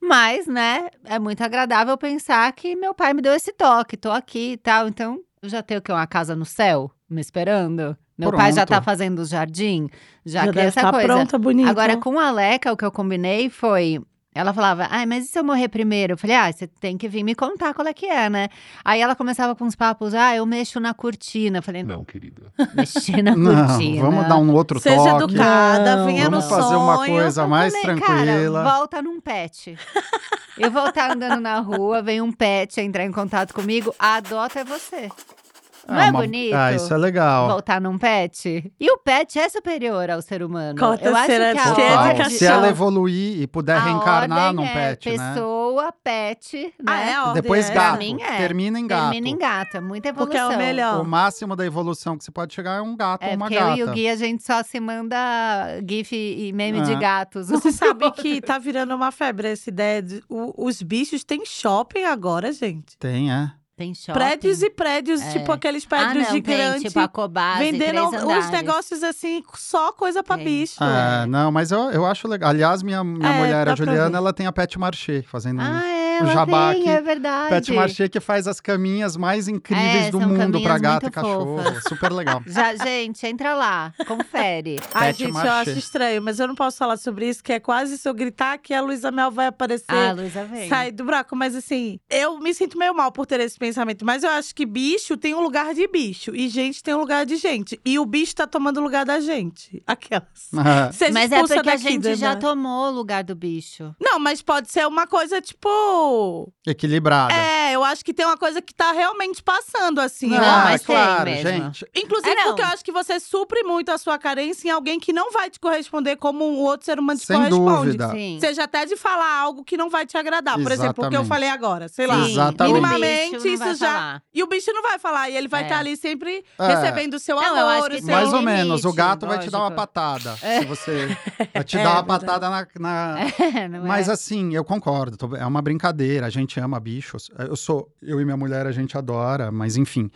Mas, né, é muito agradável pensar que meu pai me deu esse toque, tô aqui e tal. Então, eu já tenho o quê? Uma casa no céu me esperando? Meu pai já tá
Pronto.
fazendo o jardim? Já,
já
que essa
estar
coisa.
pronta, bonita.
Agora, com a Leca, o que eu combinei foi. Ela falava, ai, mas e se eu morrer primeiro? Eu falei, ah, você tem que vir me contar qual é que é, né? Aí ela começava com uns papos, ah, eu mexo na cortina. Eu falei, não,
Não, querida.
mexer na
Não,
cortina.
vamos dar um outro
Seja
toque.
educada,
Não,
venha no
Vamos fazer uma coisa
Eu
mais
falei,
tranquila.
Cara, volta num pet. Eu vou estar andando na rua, vem um pet entrar em contato comigo, a adota é você. Não
Ah,
é
uma-
bonito?
Ah, isso é legal.
Voltar num pet? E o pet é superior ao ser humano.
Cota
Eu acho que a ordem,
cachorro.
Se ela evoluir e puder
a
reencarnar
ordem
num
é
pet, né?
pessoa, pet,
Ah,
né?
é a ordem,
Depois
é.
Gato.
mim é.
Termina em gato.
Termina em gato, é muita evolução.
Porque é o melhor.
O máximo da evolução que você pode chegar é um gato
É
ou uma gata.
eu e o Gui, a gente só se manda gif e meme de
Ah.
gatos.
Você sabe que tá virando uma febre essa ideia de o- os bichos têm shopping agora, gente.
Tem, é.
Tem shopping.
Prédios e prédios,
É.
tipo aqueles
ah,
prédios
não,
gigantes.
Tem, tipo a Cobase,
uns negócios assim, só coisa pra
Tem.
bicho.
Ah, não, mas eu, eu acho legal. Aliás, minha, minha
É,
mulher, a Juliana, ela tem a Pet Marché, fazendo
Ah, é? É, ela
jabá
tem,
aqui.
é verdade.
Pet Marché que faz as caminhas mais incríveis
É,
do mundo pra
caminhas
gato e cachorro. Super legal.
Já, gente, entra lá, confere.
Ai,
Pet
gente, eu
Marché.
acho estranho, mas eu não posso falar sobre isso, que é quase se eu gritar que a Luísa Mel vai aparecer.
Ah, a Luísa vem.
Sai do buraco, mas assim, eu me sinto meio mal por ter esse pensamento, mas eu acho que bicho tem um lugar de bicho e gente tem um lugar de gente. E o bicho tá tomando o lugar da gente. Aquelas.
Ah,
Mas é porque a
daqui,
gente já tomou o lugar do bicho.
Não, mas pode ser uma coisa tipo.
Equilibrada.
É, eu acho que tem uma coisa que tá realmente passando, assim. Eu
ah,
mas tem
claro,
mesmo.
gente.
Inclusive,
É,
porque eu acho que você supre muito a sua carência em alguém que não vai te corresponder como um outro ser humano te
Sem
corresponde.
dúvida.
Sim.
Seja até de falar algo que não vai te agradar. Por exemplo, o que eu
Exatamente.
falei agora. Sei lá.
Sim,
Exatamente.
o
Minimamente, isso já-
falar.
E o bicho não vai falar. E ele vai
É.
estar ali sempre
É.
recebendo o seu
Não,
amor, o seu...
tem
Mais ou
limite,
menos. O gato vai te dar uma
lógico.
patada. Se você. Vai te
É,
dar uma
verdade.
patada na. na-
É, não
Mas
é?
assim, eu concordo. tô- É uma brincadeira. A gente ama bichos. Eu sou. Eu e minha mulher, a gente adora, mas enfim.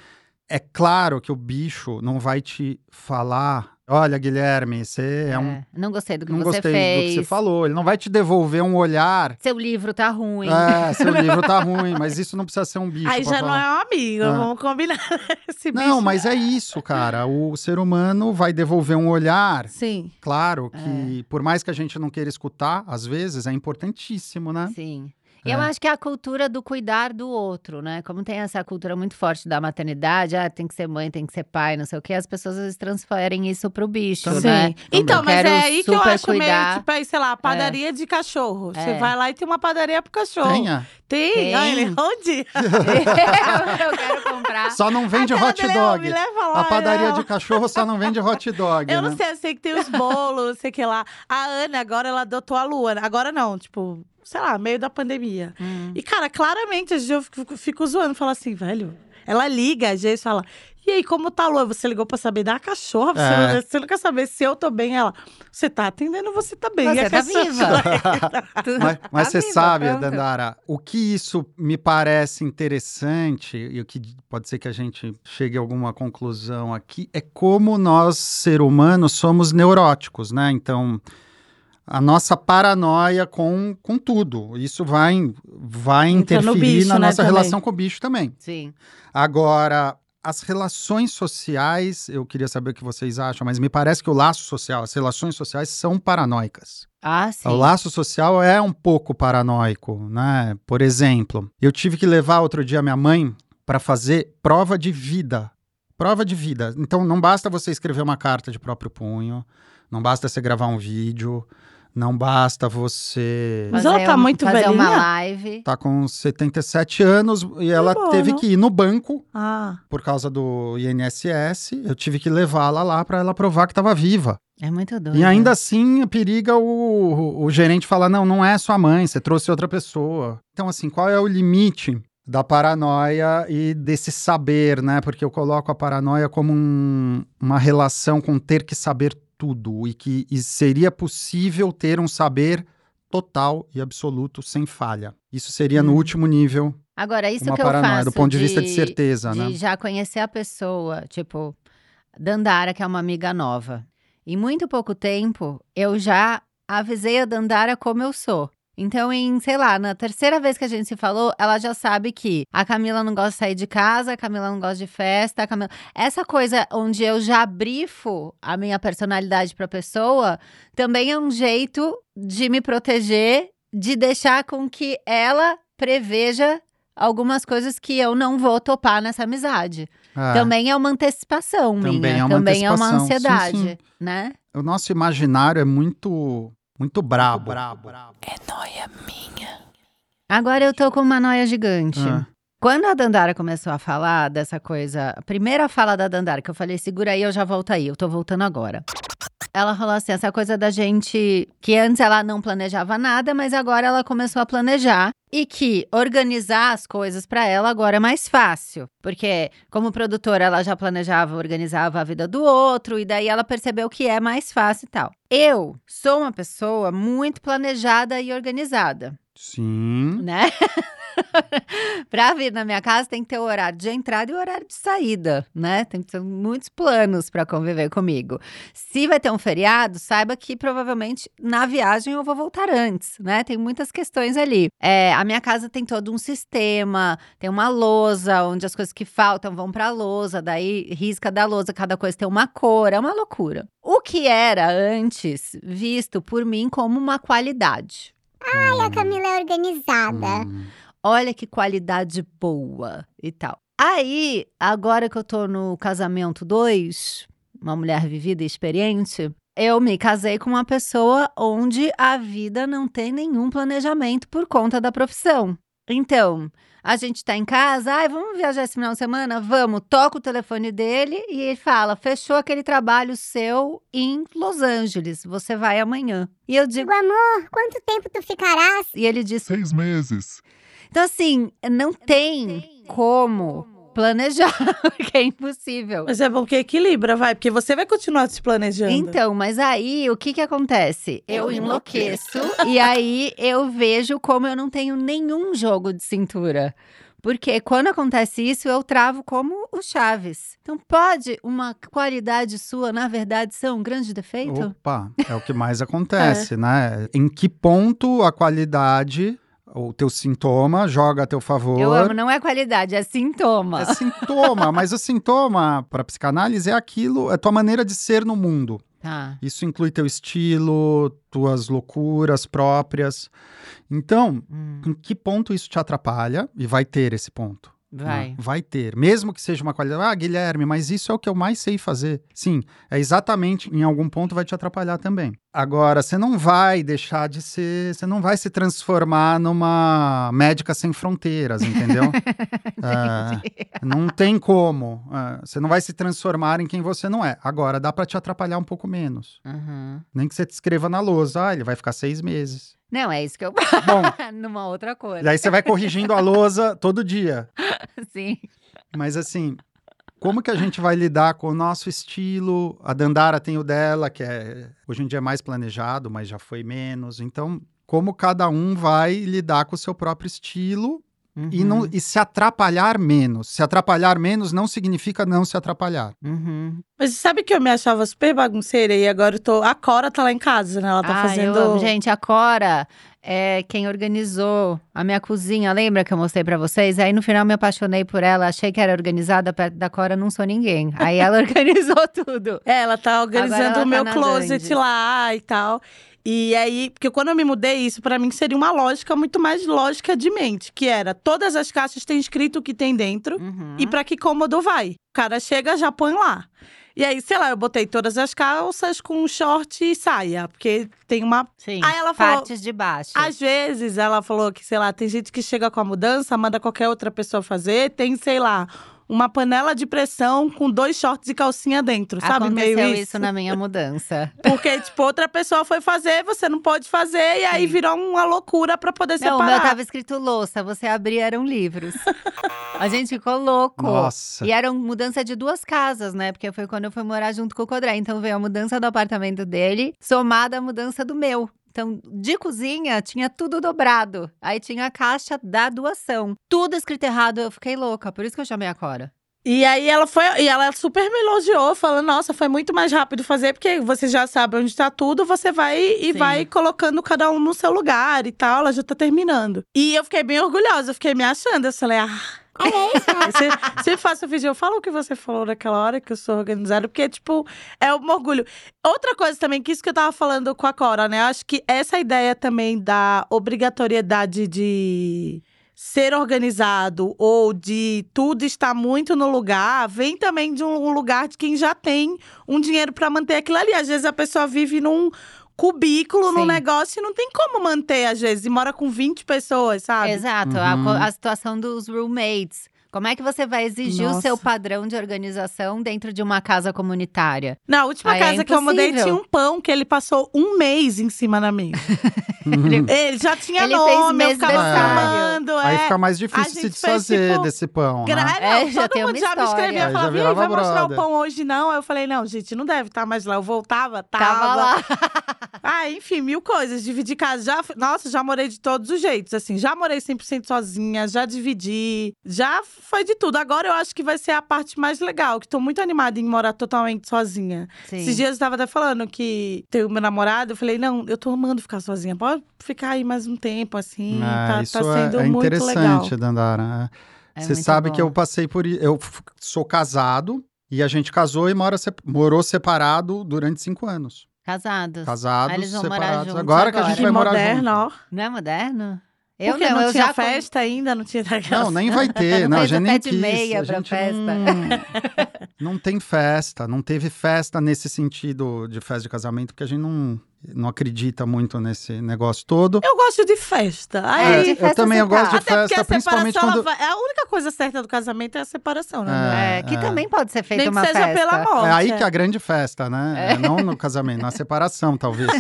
É claro que o bicho não vai te falar. Olha, Guilherme, você é, um.
É, Não gostei do que
Não
você
gostei
fez.
do que você falou. Ele não vai te devolver um olhar.
Seu livro tá ruim.
É, seu livro tá ruim, mas isso não precisa ser um bicho.
Aí já não
falar.
é um amigo,
É.
vamos combinar. Esse
Não,
bicho-
mas é isso, cara. O ser humano vai devolver um olhar.
Sim.
Claro
É.
que, por mais que a gente não queira escutar, às vezes é importantíssimo, né?
Sim.
É.
Eu acho que é a cultura do cuidar do outro, né? Como tem essa cultura muito forte da maternidade, ah, tem que ser mãe, tem que ser pai, não sei o quê, as pessoas às vezes transferem isso pro bicho,
Sim.
né?
Então,
Eu
mas é aí que eu acho
cuidar.
meio, tipo, aí, sei lá, padaria de cachorro. Você
É.
vai lá e tem uma padaria pro cachorro.
Tenha.
Tem?
Tem.
Olha, onde?
eu quero comprar.
Só não vende hot
é,
dog.
Me leva lá,
A padaria
não.
de cachorro só não vende hot dog,
Eu
né?
não sei, eu sei que tem os bolos, sei o que lá. A Ana, agora, ela adotou a Luana. Agora não, tipo, sei lá, meio da pandemia.
Hum.
E, cara, claramente, às vezes eu fico, fico zoando, falo assim, velho. Ela liga, às vezes fala. E aí, como tá a Lua? Você ligou pra saber da cachorra? Você,
É.
não, você não quer saber se eu tô bem? Ela, você tá atendendo, você tá bem. E
Você
a
tá viva.
Mas, mas
Tá
você
viva,
sabe,
pronto.
Dandara, o que isso me parece interessante, e o que pode ser que a gente chegue a alguma conclusão aqui, é como nós, ser humanos, somos neuróticos, né? Então, a nossa paranoia com, com tudo. Isso vai, vai
Entra
interferir
bicho,
na
né,
nossa
também.
relação com o bicho também.
Sim.
Agora, as relações sociais, eu queria saber o que vocês acham, mas me parece que o laço social, as relações sociais são paranoicas.
Ah, sim.
O laço social é um pouco paranoico, né? Por exemplo, eu tive que levar outro dia minha mãe para fazer prova de vida. Prova de vida. Então não basta você escrever uma carta de próprio punho, não basta você gravar um vídeo, não basta você
Mas ela
Fazer
tá muito
fazer uma
velhinha?
live.
tá com 77 anos e ela
bom,
teve
não?
que ir no banco
Ah,
por causa do INSS. Eu tive que levá-la lá para ela provar que estava viva.
É muito doido.
E ainda assim periga o, o, o gerente falar: não, não é sua mãe, você trouxe outra pessoa. Então, assim, qual é o limite da paranoia e desse saber, né? Porque eu coloco a paranoia como um- uma relação com ter que saber tudo e que e seria possível ter um saber total e absoluto sem falha. Isso seria no
Hum.
último nível
Agora, isso
uma
que eu
paranoia,
faço
do ponto de, vista de certeza,
de
né?
já conhecer a pessoa, tipo, Dandara, que é uma amiga nova. Em muito pouco tempo, eu já avisei a Dandara como eu sou. Então, em, sei lá, na terceira vez que a gente se falou, ela já sabe que a Camila não gosta de sair de casa, a Camila não gosta de festa, a Camila... Essa coisa onde eu já brifo a minha personalidade pra pessoa, também é um jeito de me proteger, de deixar com que ela preveja algumas coisas que eu não vou topar nessa amizade.
É.
Também é uma antecipação
Também
minha,
é uma
também é uma
antecipação. Sim,
ansiedade,
sim.
né?
O nosso imaginário é muito, muito brabo.
Agora eu tô com uma noia gigante.
Ah.
Quando a Dandara começou a falar dessa coisa, a primeira fala da Dandara, que eu falei, segura aí, eu já volto aí, eu tô voltando agora. Ela falou assim, essa coisa da gente, que antes ela não planejava nada, mas agora ela começou a planejar. E que organizar as coisas pra ela agora é mais fácil. Porque, como produtora, ela já planejava, organizava a vida do outro, e daí ela percebeu que é mais fácil e tal. Eu sou uma pessoa muito planejada e organizada.
Sim.
né? pra vir na minha casa tem que ter o horário de entrada e o horário de saída, né? Tem que ter muitos planos para conviver comigo. Se vai ter um feriado, saiba que provavelmente na viagem eu vou voltar antes, né? Tem muitas questões ali. É, a minha casa tem todo um sistema, tem uma lousa onde as coisas que faltam vão pra lousa, daí risca da lousa, cada coisa tem uma cor, é uma loucura. O que era antes visto por mim como uma qualidade.
Ai, a Camila é organizada.
Hum.
olha que qualidade boa e tal. Aí, agora que eu tô no casamento 2, uma mulher vivida e experiente, eu me casei com uma pessoa onde a vida não tem nenhum planejamento por conta da profissão. Então, a gente tá em casa, ai, vamos viajar esse final de semana? Vamos, toca o telefone dele e ele fala: fechou aquele trabalho seu em Los Angeles, você vai amanhã. E eu digo,
Digo, amor, quanto tempo tu ficarás?
e ele diz:
Seis meses.
então, assim, não tem como planejar, porque é impossível.
Mas é bom que equilibra, vai, porque você vai continuar se planejando.
Então, mas aí o que que acontece? Eu enlouqueço e aí eu vejo como eu não tenho nenhum jogo de cintura. Porque quando acontece isso, eu travo como o Chaves. Então, pode uma qualidade sua, na verdade, ser um grande defeito?
Opa, é o que mais acontece, né? Em que ponto a qualidade, o teu sintoma, joga a teu favor?
Eu amo, não é qualidade, é sintoma.
É sintoma, mas o sintoma para psicanálise é aquilo, é tua maneira de ser no mundo.
Tá.
Isso inclui teu estilo, tuas loucuras próprias. Então,
Hum,
em que ponto isso te atrapalha? E vai ter esse ponto. Né?
vai.
Vai ter. Mesmo que seja uma qualidade. Ah, Guilherme, mas isso é o que eu mais sei fazer. Sim, é exatamente, em algum ponto vai te atrapalhar também. Agora, você não vai deixar de ser. Você não vai se transformar numa médica sem fronteiras, entendeu? É, não tem como. É, você não vai se transformar em quem você não é. Agora, dá pra te atrapalhar um pouco menos.
Uhum.
Nem que você te escreva na lousa. Ah, ele vai ficar seis meses.
Não, é isso que eu.
Bom,
Numa outra cor.
e aí você vai corrigindo a lousa todo dia.
Sim.
Mas assim, como que a gente vai lidar com o nosso estilo? A Dandara tem o dela, que é hoje em dia é mais planejado, mas já foi menos. Então, como cada um vai lidar com o seu próprio estilo e, não,
Uhum.
e se atrapalhar menos. Se atrapalhar menos não significa não se atrapalhar.
Uhum.
Mas sabe que eu me achava super bagunceira e agora eu tô. A Cora tá lá em casa, né? Ela tá
Ah,
fazendo.
eu amo. Gente, a Cora é quem organizou a minha cozinha. Lembra que eu mostrei pra vocês? Aí no final me apaixonei por ela, achei que era organizada, perto da Cora não sou ninguém. Aí ela organizou tudo.
É, ela tá organizando
ela
o
tá
meu
na
closet lá e tal. E aí, porque quando eu me mudei, isso pra mim seria uma lógica muito mais lógica de mente, que era todas as caixas têm escrito o que tem dentro
Uhum.
e pra que cômodo vai. O cara chega, já põe lá. E aí, sei lá, eu botei todas as calças com short e saia, porque tem uma
Sim,
Aí ela falou-
partes de baixo.
Às vezes ela falou que, sei lá, tem gente que chega com a mudança, manda qualquer outra pessoa fazer, tem, sei lá, uma panela de pressão com dois shorts e calcinha dentro, sabe?
Aconteceu
Meio
isso.
isso.
na minha mudança.
Porque, tipo, outra pessoa foi fazer, você não pode fazer, e aí
Sim.
virou uma loucura pra poder
Não, o
separar.
meu tava escrito louça, você abria, eram livros. a gente ficou louco.
Nossa.
E era mudança de duas casas, né? Porque foi quando eu fui morar junto com o Codré. Então veio a mudança do apartamento dele, somada à mudança do meu. Então, de cozinha, tinha tudo dobrado. Aí tinha a caixa da doação. Tudo escrito errado, eu fiquei louca. Por isso que eu chamei a Cora.
E aí ela foi, e ela super me elogiou, falando: nossa, foi muito mais rápido fazer, porque você já sabe onde tá tudo, você vai e
Sim.
vai colocando cada um no seu lugar e tal, ela já tá terminando. E eu fiquei bem orgulhosa, eu fiquei me achando. Eu falei, ah.
É né?
Se, se faço vídeo, eu falo o que você falou naquela hora que eu sou organizada, porque, tipo, é um orgulho. Outra coisa também, que isso que eu tava falando com a Cora, né? Eu acho que essa ideia também da obrigatoriedade de ser organizado ou de tudo estar muito no lugar, vem também de um lugar de quem já tem um dinheiro pra manter aquilo ali. Às vezes a pessoa vive num cubículo, num
Sim.
negócio e não tem como manter, às vezes, e mora com 20 pessoas, sabe?
Exato. A,
Uhum.
co- a situação dos roommates. Como é que você vai exigir o
Nossa.
seu padrão de organização dentro de uma casa comunitária?
Na última
Ah, é
casa que eu mudei, tinha um pão que ele passou um mês em cima da mesa. ele já tinha
Ele fez
nome, eu ficava
aniversário.
filmando.
Aí
é.
fica mais
a
difícil se desfazer
tipo,
desse pão, né?
Não,
É, já
todo
tem uma
mundo já me escrevia,
Aí
falava, e aí,
virava
vai mostrar o
brother."
pão hoje não? Aí eu falei, não, gente, não deve estar mais lá. Eu voltava, tava.
Tava lá.
Ah, enfim, mil coisas. Dividir casa. Já, nossa, já morei de todos os jeitos, assim. Já morei 100% sozinha, já dividi. Já foi de tudo. Agora eu acho que vai ser a parte mais legal, que tô muito animada em morar totalmente sozinha.
Sim.
Esses dias eu tava até falando que tem o meu namorado, eu falei, não, eu tô amando ficar sozinha. Pode ficar aí mais um tempo, assim.
É,
tá,
isso
tá
é-
sendo
é,
muito legal.
interessante, Dandara.
É
Você sabe
bom.
que eu passei por. Eu sou casado e a gente casou e mora se- morou separado durante cinco anos.
Casados.
Casados,
Aí eles vão morar
separados.
juntos
agora, que a
agora.
gente
Que
vai morar
moderno,
junto.
ó.
Não é moderno? Eu
Porque
não,
não
eu
tinha
já com-
festa ainda, não tinha
Não, nem vai ter.
Não
não, a gente nem
de
quis.
meia
a
pra
gente
festa.
Não, não tem festa. Não teve festa nesse sentido de festa de casamento, porque a gente não, não acredita muito nesse negócio todo.
Eu gosto de festa.
É,
Aí,
de
eu
festa
também eu gosto de
Até porque
festa,
a
principalmente
separação,
quando.
vai- a única coisa certa do casamento é a separação, né?
É, que
É,
também pode ser feita
Nem que
uma
seja
festa.
pela morte.
É aí que é a grande festa, né? É, Não no casamento, na separação, talvez.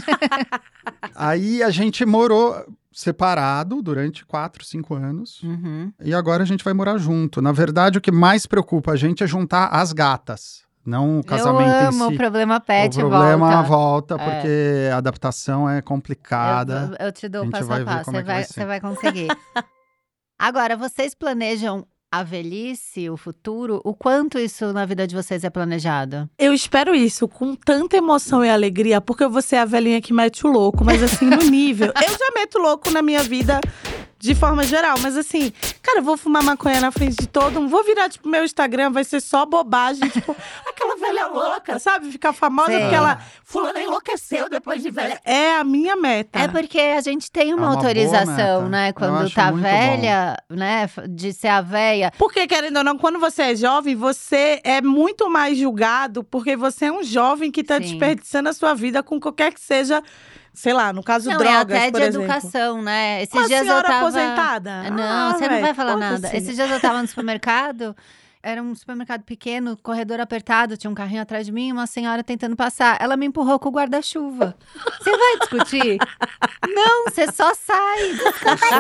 aí a gente morou separado durante quatro, cinco anos.
Uhum.
E agora a gente vai morar junto. Na verdade, o que mais preocupa a gente é juntar as gatas, não o casamento
eu amo
em
o
si.
problema pet
o problema
volta.
volta,
É.
porque a adaptação é complicada.
Eu, eu te dou
A
o passo a
ver
passo, você
é que vai
vai, você vai conseguir. Agora, vocês planejam a velhice, o futuro? O quanto isso na vida de vocês é planejado?
Eu espero isso com tanta emoção e alegria, porque vou ser a velhinha que mete o louco, mas assim, no nível. Eu já meto louco na minha vida de forma geral, mas assim, cara, eu vou fumar maconha na frente de todo mundo, vou virar, tipo, meu Instagram, vai ser só bobagem, tipo, aquela velha louca, sabe? Ficar famosa
Sei.
porque ela. Fulana enlouqueceu depois de velha. É a minha meta.
É porque a gente tem uma,
É uma
autorização, né? Quando tá velha, né? f- De ser a velha.
Porque, querendo ou não, quando você é jovem, você é muito mais julgado porque você é um jovem que tá
Sim.
desperdiçando a sua vida com qualquer que seja, sei lá, no caso,
Não,
drogas,
é até de
exemplo.
educação, né? Esses
Uma
dias eu
senhora
tava...
aposentada?
Não,
Ah,
você não
véi,
vai falar nada. Esses dias eu tava no supermercado, era um supermercado pequeno, corredor apertado, tinha um carrinho atrás de mim, uma senhora tentando passar. Ela me empurrou com o guarda-chuva. Você vai discutir? não, você só sai.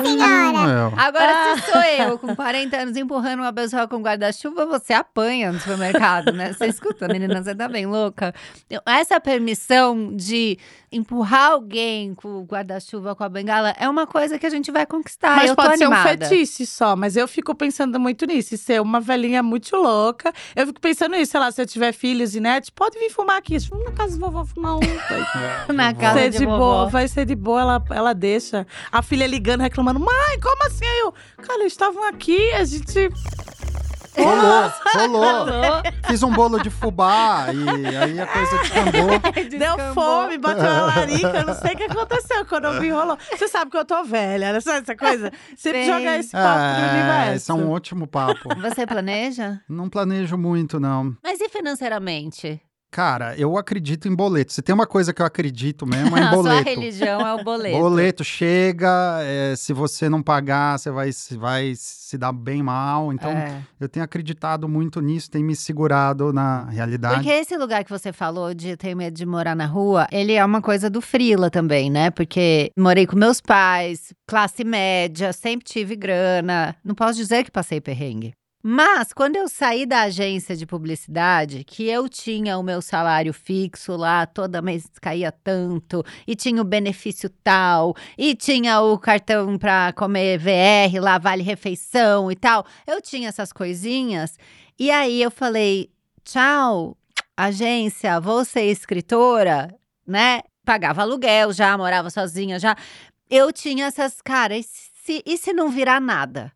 senhora.
Meu.
Agora, se sou eu, com 40 anos, empurrando uma pessoa com guarda-chuva, você apanha no supermercado, né? Você escuta, menina, você tá bem louca? Essa permissão de empurrar alguém com o guarda-chuva, com a bengala, é uma coisa que a gente vai conquistar.
Mas
eu tô
pode ser um
animada.
fetiche só, mas eu fico pensando muito nisso. E ser uma velhinha muito louca. Eu fico pensando nisso, sei lá, se eu tiver filhos e netos, pode vir fumar aqui. Na casa da vovó fumar um. Vai
Na casa
ser
de
de
vovó.
boa, vai ser de boa, ela, ela deixa. A filha ligando, reclamando, mãe, como assim? Aí Eu, cara, eles estavam aqui, a gente.
Rolou, rolou. Fiz um bolo de fubá e aí a coisa descambou.
Deu fome, bateu a larica, eu não sei o que aconteceu quando eu vi rolou. Você sabe que eu tô velha, né? Sabe essa coisa? Sempre
Sei.
jogar esse papo pro
É,
universo.
esse é um ótimo papo.
Você planeja?
Não planejo muito, não.
Mas e financeiramente?
Cara, eu acredito em boleto. Se tem uma coisa que eu acredito mesmo, é em
A sua
boleto.
religião é o boleto.
Boleto chega, é, se você não pagar, você vai, se- vai se dar bem mal. Então,
É.
eu tenho acreditado muito nisso, tem me segurado na realidade.
Porque esse lugar que você falou de ter medo de morar na rua, ele é uma coisa do frila também, né? Porque morei com meus pais, classe média, sempre tive grana. Não posso dizer que passei perrengue. Mas quando eu saí da agência de publicidade, que eu tinha o meu salário fixo lá, toda mês caía tanto, e tinha o benefício tal, e tinha o cartão para comer VR lá, vale refeição e tal. Eu tinha essas coisinhas. E aí eu falei: tchau, agência, vou ser escritora, né? Pagava aluguel já, morava sozinha já. Eu tinha essas, cara, e se, e se não virar nada?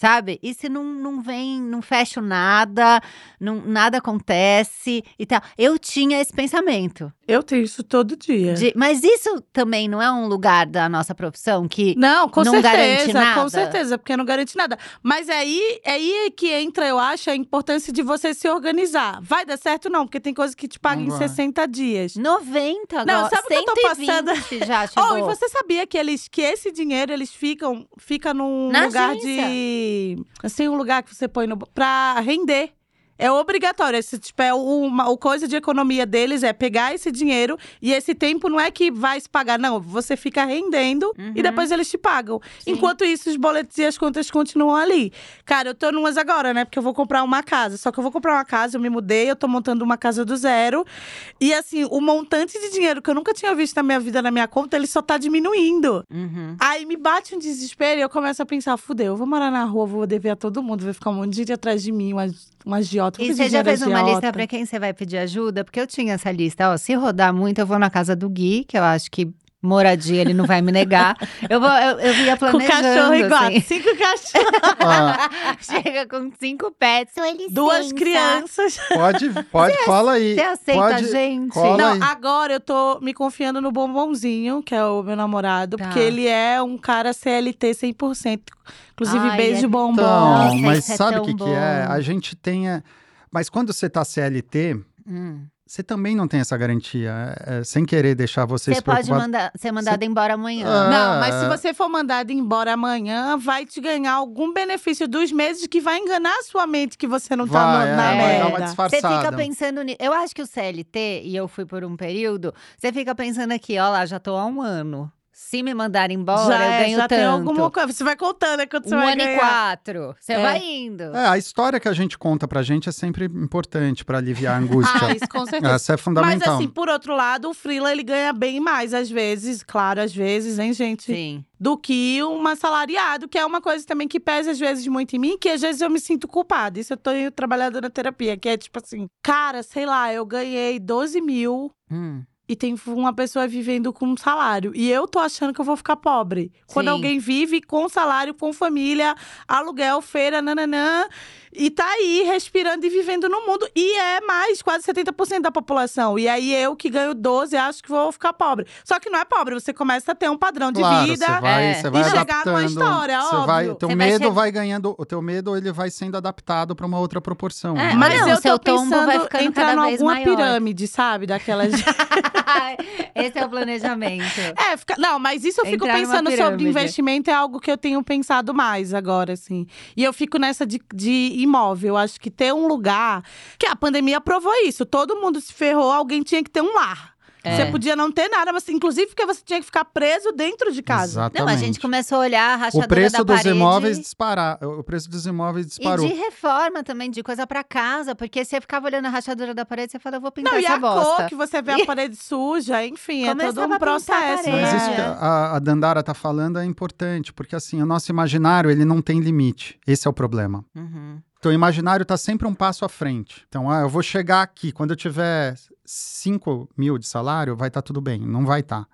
Sabe? E se não, não vem, não fecho nada, não, nada acontece e tal. Eu tinha esse pensamento.
Eu tenho isso todo dia.
De- mas isso também não é um lugar da nossa profissão que
Não, com
Não garante
certeza,
nada?
com certeza, porque não garante nada. Mas é aí é aí que entra, eu acho, a importância de você se organizar. Vai dar certo, não, porque tem coisa que te paga
Não
em
vai.
60 dias.
90
Não,
agora,
sabe o que eu tô
120 já chegou.
Oh, e você sabia que eles que esse dinheiro eles ficam fica num
Na
lugar
agência.
de assim um lugar que você põe no para render. É obrigatório. Esse, tipo, é uma, o coisa de economia deles é pegar esse dinheiro e esse tempo não é que vai se pagar, não. Você fica rendendo
Uhum.
e depois eles te pagam.
Sim.
Enquanto isso, os boletos e as contas continuam ali. Cara, eu tô numas agora, né? Porque eu vou comprar uma casa. Só que eu vou comprar uma casa, eu me mudei, eu tô montando uma casa do zero. E assim, o montante de dinheiro que eu nunca tinha visto na minha vida, na minha conta, ele só tá diminuindo.
Uhum.
Aí me bate um desespero e eu começo a pensar, fudeu, eu vou morar na rua, vou dever a todo mundo, vai ficar um monte de gente atrás de mim, uma, uma agiota. Vou
E você já fez uma lista pra quem você vai pedir ajuda? Porque eu tinha essa lista. Ó, se rodar muito, eu vou na casa do Gui, que eu acho que moradia ele não vai me negar. Eu, vou, eu, eu ia
Com
planejando,
cachorro igual,
assim.
cinco cachorros,
Ah,
Chega com cinco pets.
Duas crianças.
pode, pode, fala aí.
Você aceita
pode,
a gente?
Não,
aí.
agora eu tô me confiando no Bombonzinho, que é o meu namorado,
Tá.
porque ele é um cara CLT 100%. Inclusive,
Ai,
beijo,
é
bombom.
Então,
Nossa,
mas
é
sabe o
tão
que, que é? A gente tem. é, Mas quando você tá CLT,
Hum.
você também não tem essa garantia. é, é, sem querer deixar você
Você
se
pode mandar, ser mandado embora amanhã.
Ah,
Não, mas se
é.
você for mandado embora amanhã, vai te ganhar algum benefício dos meses que vai enganar a sua mente que você não tá no-
é,
na
vai dar
merda.
uma
Você fica pensando nisso. Eu acho que o CLT, e eu fui por um período, você fica pensando aqui, ó lá, já tô há um ano. Se me mandar embora,
já
eu
é,
ganho
já
tanto.
tem alguma coisa. Você vai contando, né? Quanto você
um
vai
ano e quatro. Você
É.
vai indo.
É, a história que a gente conta pra gente é sempre importante pra aliviar a angústia.
Ah, isso com certeza.
Essa é
Mas
fundamental.
assim, por outro lado, o freela ele ganha bem mais às vezes, claro, às vezes, hein, gente?
Sim.
Do que um assalariado, que é uma coisa também que pesa às vezes muito em mim, que às vezes eu me sinto culpada. Isso eu tô trabalhando na terapia, que é tipo assim, cara, sei lá, eu ganhei 12 mil
Hum.
E tem uma pessoa vivendo com um salário. E eu tô achando que eu vou ficar pobre. Quando
Sim.
alguém vive com salário, com família, aluguel, feira, nananã, e tá aí respirando e vivendo no mundo. E é mais, quase 70% da população. E aí eu que ganho 12, acho que vou ficar pobre. Só que não é pobre, você começa a ter um padrão de
Claro,
vida.
Você vai,
É.
você vai
E chegar
adaptando.
numa história,
você vai,
óbvio.
teu
Você vai
medo
che-
vai ganhando, o teu medo ele vai sendo adaptado pra uma outra proporção.
É,
né?
Mas
Não,
eu
seu
tô
tombo vai
pensando
ficando
em entrar
cada
em
vez
alguma
maior.
pirâmide, sabe? Daquelas.
Esse é o planejamento.
É, fica- não, mas isso eu fico
Entrar
pensando sobre investimento, é algo que eu tenho pensado mais agora, assim. E eu fico nessa de, de imóvel. Acho que ter um lugar. Que a pandemia provou isso. Todo mundo se ferrou, alguém tinha que ter um lar.
É.
Você podia não ter nada, mas inclusive porque você tinha que ficar preso dentro de casa.
Exatamente.
Não, a gente começou a olhar a rachadura
o preço
da
dos
parede.
imóveis disparar, o preço dos imóveis disparou.
E de reforma também, de coisa pra casa, porque você ficava olhando a rachadura da parede, você fala, eu vou pintar
Não, e
essa
a
bosta.
cor que você vê a parede suja, enfim, é todo
a
um
a
processo.
parede.
Mas
né?
isso que a, a Dandara tá falando é importante, porque assim, o nosso imaginário, ele não tem limite. Esse é o problema.
Uhum.
Então, o imaginário tá sempre um passo à frente. Então, ah, eu vou chegar aqui, quando eu tiver 5 mil de salário, vai estar tudo bem. Não vai estar.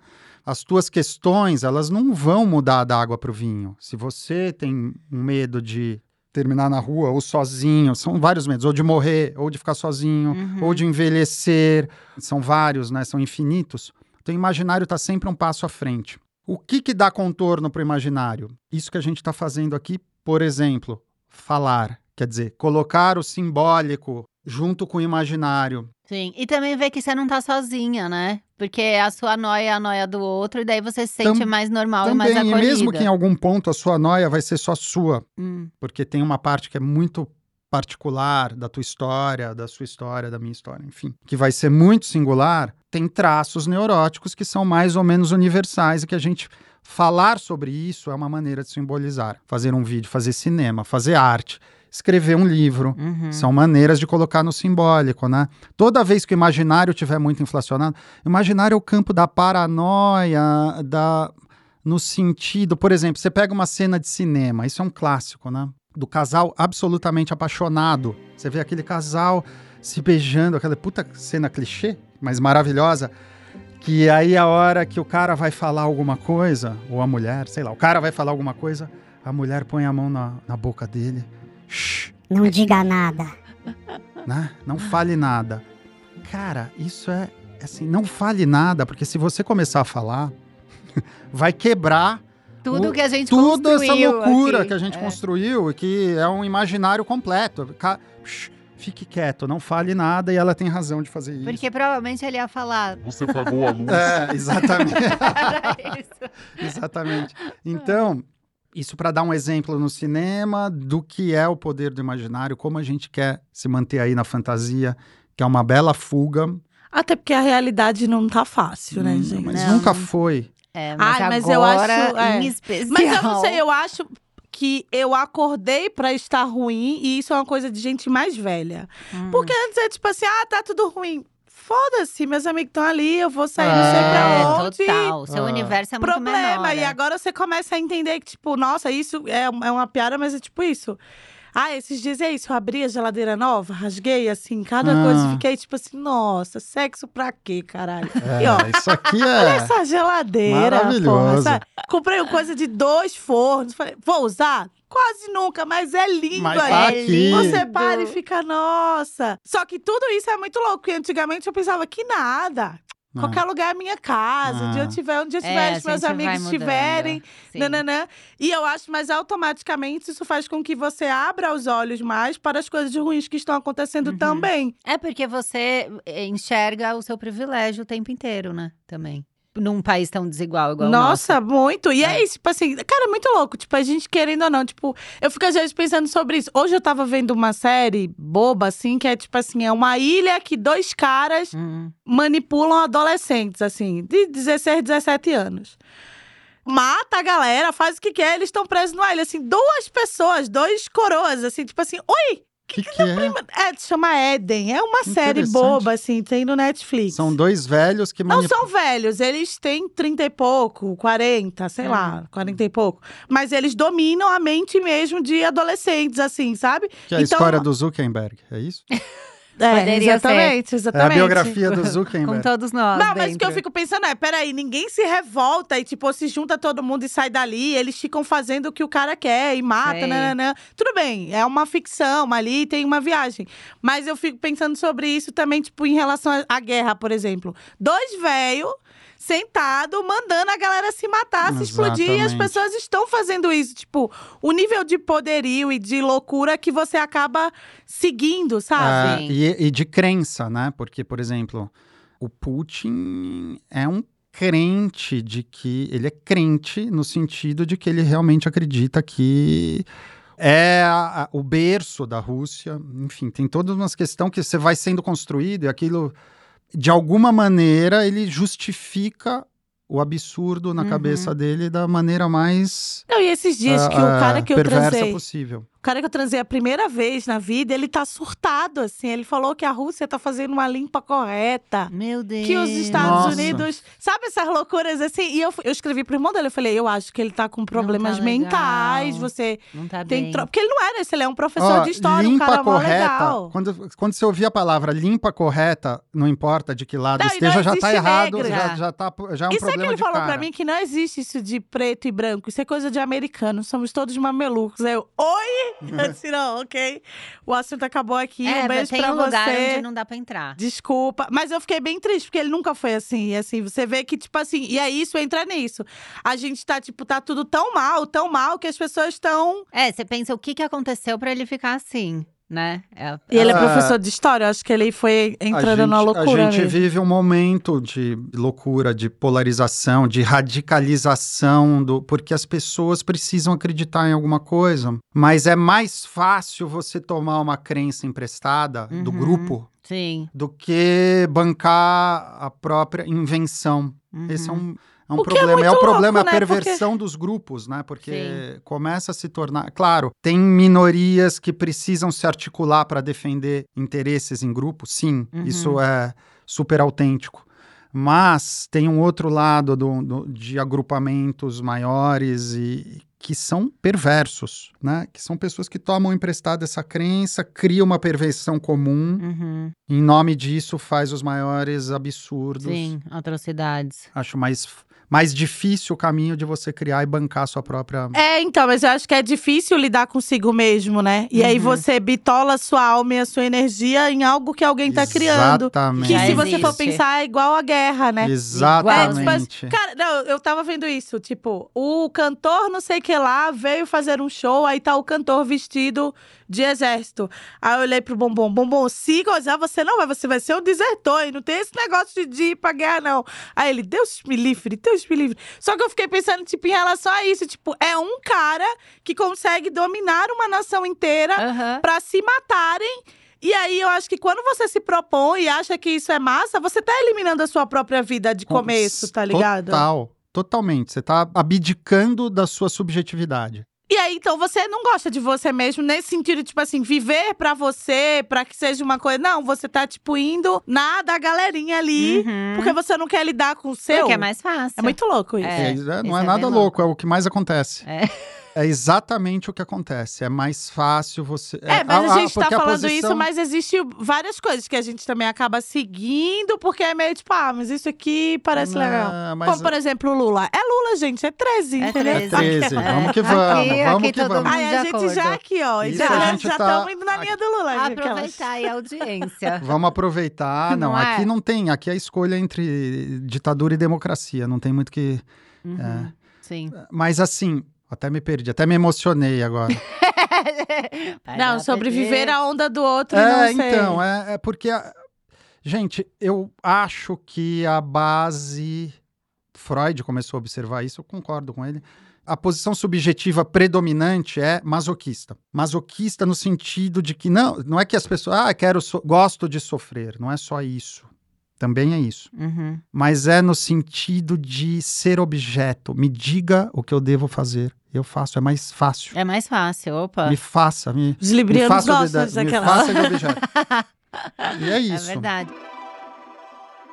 As tuas questões, elas não vão mudar da água para o vinho. Se você tem um medo de terminar na rua ou sozinho, são vários medos, ou de morrer, ou de ficar sozinho,
Uhum.
ou de envelhecer, são vários, né? São infinitos. Então, o imaginário está sempre um passo à frente. O que, que dá contorno para o imaginário? Isso que a gente está fazendo aqui, por exemplo, falar. Quer dizer, colocar o simbólico junto com o imaginário.
Sim, e também ver que você não tá sozinha, né? Porque a sua noia é a noia do outro, e daí você se sente
Tam-
mais normal e mais
Também, e
acolhida.
mesmo que em algum ponto a sua noia vai ser só sua,
Hum,
porque tem uma parte que é muito particular da tua história, da sua história, da minha história, enfim, que vai ser muito singular, tem traços neuróticos que são mais ou menos universais e que a gente falar sobre isso é uma maneira de simbolizar. Fazer um vídeo, fazer cinema, fazer arte, escrever um livro,
uhum.
são maneiras de colocar no simbólico, né? Toda vez que o imaginário estiver muito inflacionado, imaginário é o campo da paranoia, da no sentido, por exemplo, você pega uma cena de cinema, isso é um clássico, né? Do casal absolutamente apaixonado. Você vê aquele casal se beijando, aquela puta cena clichê, mas maravilhosa. Que aí a hora que o cara vai falar alguma coisa, ou a mulher, sei lá, o cara vai falar alguma coisa, a mulher põe a mão na, na boca dele. Shh,
Não diga nada.
né? Não fale nada. Cara, isso é assim, não fale nada, porque se você começar a falar, vai quebrar
Tudo
o-
que a gente
toda essa
construiu
loucura
aqui.
que a gente
É.
construiu e que é um imaginário completo. Ca- Shh, Fique quieto, não fale nada e ela tem razão de fazer isso.
Porque provavelmente ele ia falar.
Você pagou a luz.
É, exatamente.
Era isso.
Exatamente. Então, isso para dar um exemplo no cinema do que é o poder do imaginário, como a gente quer se manter aí na fantasia, que é uma bela fuga,
Até porque a realidade não tá fácil, né,
Hum,
gente?
mas
Não.
nunca foi.
É, mas,
Ai, mas eu acho- é.
em especial.
Mas eu não sei, eu acho que eu acordei pra estar ruim e isso é uma coisa de gente mais velha.
Hum.
Porque antes é tipo assim, ah, tá tudo ruim. Foda-se, meus amigos estão ali, eu vou sair não sei
É,
pra onde.
total. Seu
Ah.
universo é muito
Problema.
menor.
E
é.
agora você começa a entender que, tipo, nossa, isso é, é uma piada, mas é tipo isso. Ah, esses dias é isso. Eu abri a geladeira nova, rasguei assim, cada
Ah.
coisa, e fiquei tipo assim, nossa, sexo pra quê, caralho?
É,
E ó,
isso aqui
Olha
é.
essa geladeira, sabe? Comprei uma coisa de dois fornos. Falei, vou usar? Quase nunca, mas é lindo
Mas tá
É
aqui.
Você para e fica, nossa. Só que tudo isso é muito louco. Porque antigamente eu pensava que nada.
Não.
Qualquer lugar é minha casa. Onde eu
Ah.
tiver, onde eu
É,
tiver,
a
os meus amigos estiverem. Nananã. E eu acho, mas automaticamente isso faz com que você abra os olhos mais para as coisas ruins que estão acontecendo
Uhum.
também.
É porque você eh, enxerga o seu privilégio o tempo inteiro, né? Também. Num país tão desigual igual.
Nossa, muito. E é.
É.
isso, tipo assim, cara, é muito louco. Tipo, a gente querendo ou não, tipo, eu fico às vezes pensando sobre isso. Hoje eu tava vendo uma série boba, assim, que é tipo assim, é uma ilha que dois caras
Hum.
manipulam adolescentes, assim, de 16, 17 anos. Mata a galera, faz o que quer, eles estão presos numa ilha, assim, duas pessoas, dois coroas, assim, tipo assim, oi,
que, que é?
é, se chama Eden, é uma série boba, assim, tem no Netflix.
São dois velhos que
Não
manipulam.
são velhos, eles têm 30 e pouco, 40, sei lá, 40 e pouco. Mas eles dominam a mente mesmo de adolescentes, assim, sabe?
Que é a
Então-
história do Zuckerberg, é isso?
É,
Poderia
exatamente,
É a
exatamente.
biografia do
Com
Zuckerberg.
todos nós.
Não, mas o que eu
dentro.
fico pensando é, peraí, ninguém se revolta e, tipo, se junta todo mundo e sai dali, eles ficam fazendo o que o cara quer e mata, nananã. Tudo bem, é uma ficção ali, tem uma viagem. Mas eu fico pensando sobre isso também, tipo, em relação à- à guerra, por exemplo. Dois velhos sentado mandando a galera se matar, se explodir, e as
Exatamente.
pessoas estão fazendo isso. Tipo, o nível de poderio e de loucura que você acaba seguindo, sabe?
Sim.
e, e de crença, né? Porque, por exemplo, o Putin é um crente de que. Ele é crente no sentido de que ele realmente acredita que é a- a- o berço da Rússia. Enfim, tem todas umas questões que você vai sendo construído e aquilo, de alguma maneira, ele justifica o absurdo na
Uhum.
cabeça dele da maneira mais
Não, e esses dias que o
ah,
cara que eu transei.
possível.
O cara que eu transei a primeira vez na vida, ele tá surtado, assim. Ele falou que a Rússia tá fazendo uma limpa correta.
Meu Deus.
Que os Estados
Nossa.
Unidos. Sabe essas loucuras assim? E eu, eu escrevi pro irmão dele, eu falei, eu acho que ele tá com problemas
legal.
mentais. Você
Não tá
tem.
bem.
tro- Porque ele não era esse, ele é um professor
Ó,
de história, um
limpa
cara mó
correta.
legal.
Quando, quando você ouvir a palavra limpa correta, não importa de que lado
Não,
esteja,
não
já tá errado, já,
Já.
já, tá, já é um
Isso é que
problema
ele falou
cara.
pra mim que não existe isso de preto e branco. Isso é coisa de americano. Somos todos mamelucos. Aí eu, oi? Disse, não, ok. O assunto acabou aqui.
É,
um beijo
tem
pra
um lugar
você.
onde não dá pra entrar.
Desculpa, mas eu fiquei bem triste, porque ele nunca foi assim. E assim, você vê que, tipo assim, e é isso, entra nisso. A gente tá, tipo, tá tudo tão mal, tão mal, que as pessoas estão.
É, você pensa o que, que aconteceu pra ele ficar assim, né? É,
E ele é
Ah.
professor de história, eu acho que ele foi entrando
gente,
na loucura.
A gente
mesmo.
vive um momento de loucura, de polarização, de radicalização, do, porque as pessoas precisam acreditar em alguma coisa. Mas é mais fácil você tomar uma crença emprestada do
Uhum.
grupo
Sim.
do que bancar a própria invenção.
uhum.
Esse é um, é um
O é
problema. É, o
muito
problema,
louco,
é a
né?
perversão dos grupos, né? Porque começa a se tornar. Claro, tem minorias que precisam se articular para defender interesses em grupo, sim,
Uhum.
isso é super autêntico. Mas tem um outro lado do- do- de agrupamentos maiores e que são perversos, né? Que são pessoas que tomam emprestada essa crença, criam uma perversão comum,
Uhum.
em nome disso faz os maiores absurdos.
Sim, atrocidades.
Acho mais, mais difícil o caminho de você criar e bancar a sua própria.
É, então, mas eu acho que é difícil lidar consigo mesmo, né? E aí
Uhum.
você bitola a sua alma e a sua energia em algo que alguém tá criando.
Exatamente.
Que
Já
se você for pensar, é igual a guerra, né?
Exatamente.
Cara, não, eu tava vendo isso. Tipo, o cantor não sei que lá veio fazer um show, aí tá o cantor vestido de exército. Aí eu olhei pro Bombom, Bombom, se gozar você não vai, você vai ser um desertor e não tem esse negócio de, ir pra guerra, não. Aí ele, Deus me livre, Deus me livre. Só que eu fiquei pensando, tipo, em relação a isso, tipo, é um cara que consegue dominar uma nação inteira
Aham.
pra se matarem. E aí, eu acho que quando você se propõe e acha que isso é massa, você tá eliminando a sua própria vida de começo, tá ligado?
Total, totalmente. Você tá abdicando da sua subjetividade.
E aí, então, você não gosta de você mesmo nesse sentido, tipo assim, viver pra você, pra que seja uma coisa. Não, você tá, tipo, indo na da galerinha ali,
Uhum.
porque você não quer lidar com o seu.
Porque é mais fácil.
É muito louco isso.
É,
É, é, não
isso
é,
é
nada
bem
louco, é o que mais acontece.
É.
É exatamente o que acontece. É mais fácil você.
É, mas a, gente tá
porque a
falando
posição-
isso, mas existe várias coisas que a gente também acaba seguindo, porque é meio tipo, ah, mas isso aqui parece
Não,
legal.
mas-
Como, por exemplo, o Lula. É Lula, gente, é 13,
É
entendeu?
13.
13. Vamos que vamos,
Aqui-
vamos
aqui
que
todo
vamos.
mundo-
Aí a gente
acordo.
já aqui, ó,
Isso,
já
a gente
estamos
tá-
indo na linha do Lula. aquelas.
Aproveitar aí a audiência.
Vamos aproveitar. Não,
Não é?
aqui não tem. Aqui é a escolha entre ditadura e democracia. Não tem muito que.
Uhum. Sim.
Mas assim, até me perdi, até me emocionei agora.
Não, sobreviver à onda do outro e
é,
não sei.
então, é, é porque. a- Gente, eu acho que a base. Freud começou a observar isso, eu concordo com ele. A posição subjetiva predominante é masoquista. Masoquista no sentido de que não, não é que as pessoas, ah, quero, so- gosto de sofrer, não é só isso. Também é isso.
Uhum.
mas é no sentido de ser objeto. Me diga o que eu devo fazer. Eu faço, é mais fácil.
É mais fácil, opa.
Me faça, me,
Os
me
librianos
faça,
gostam
obede- me faça de objeto. e é
É
isso.
verdade.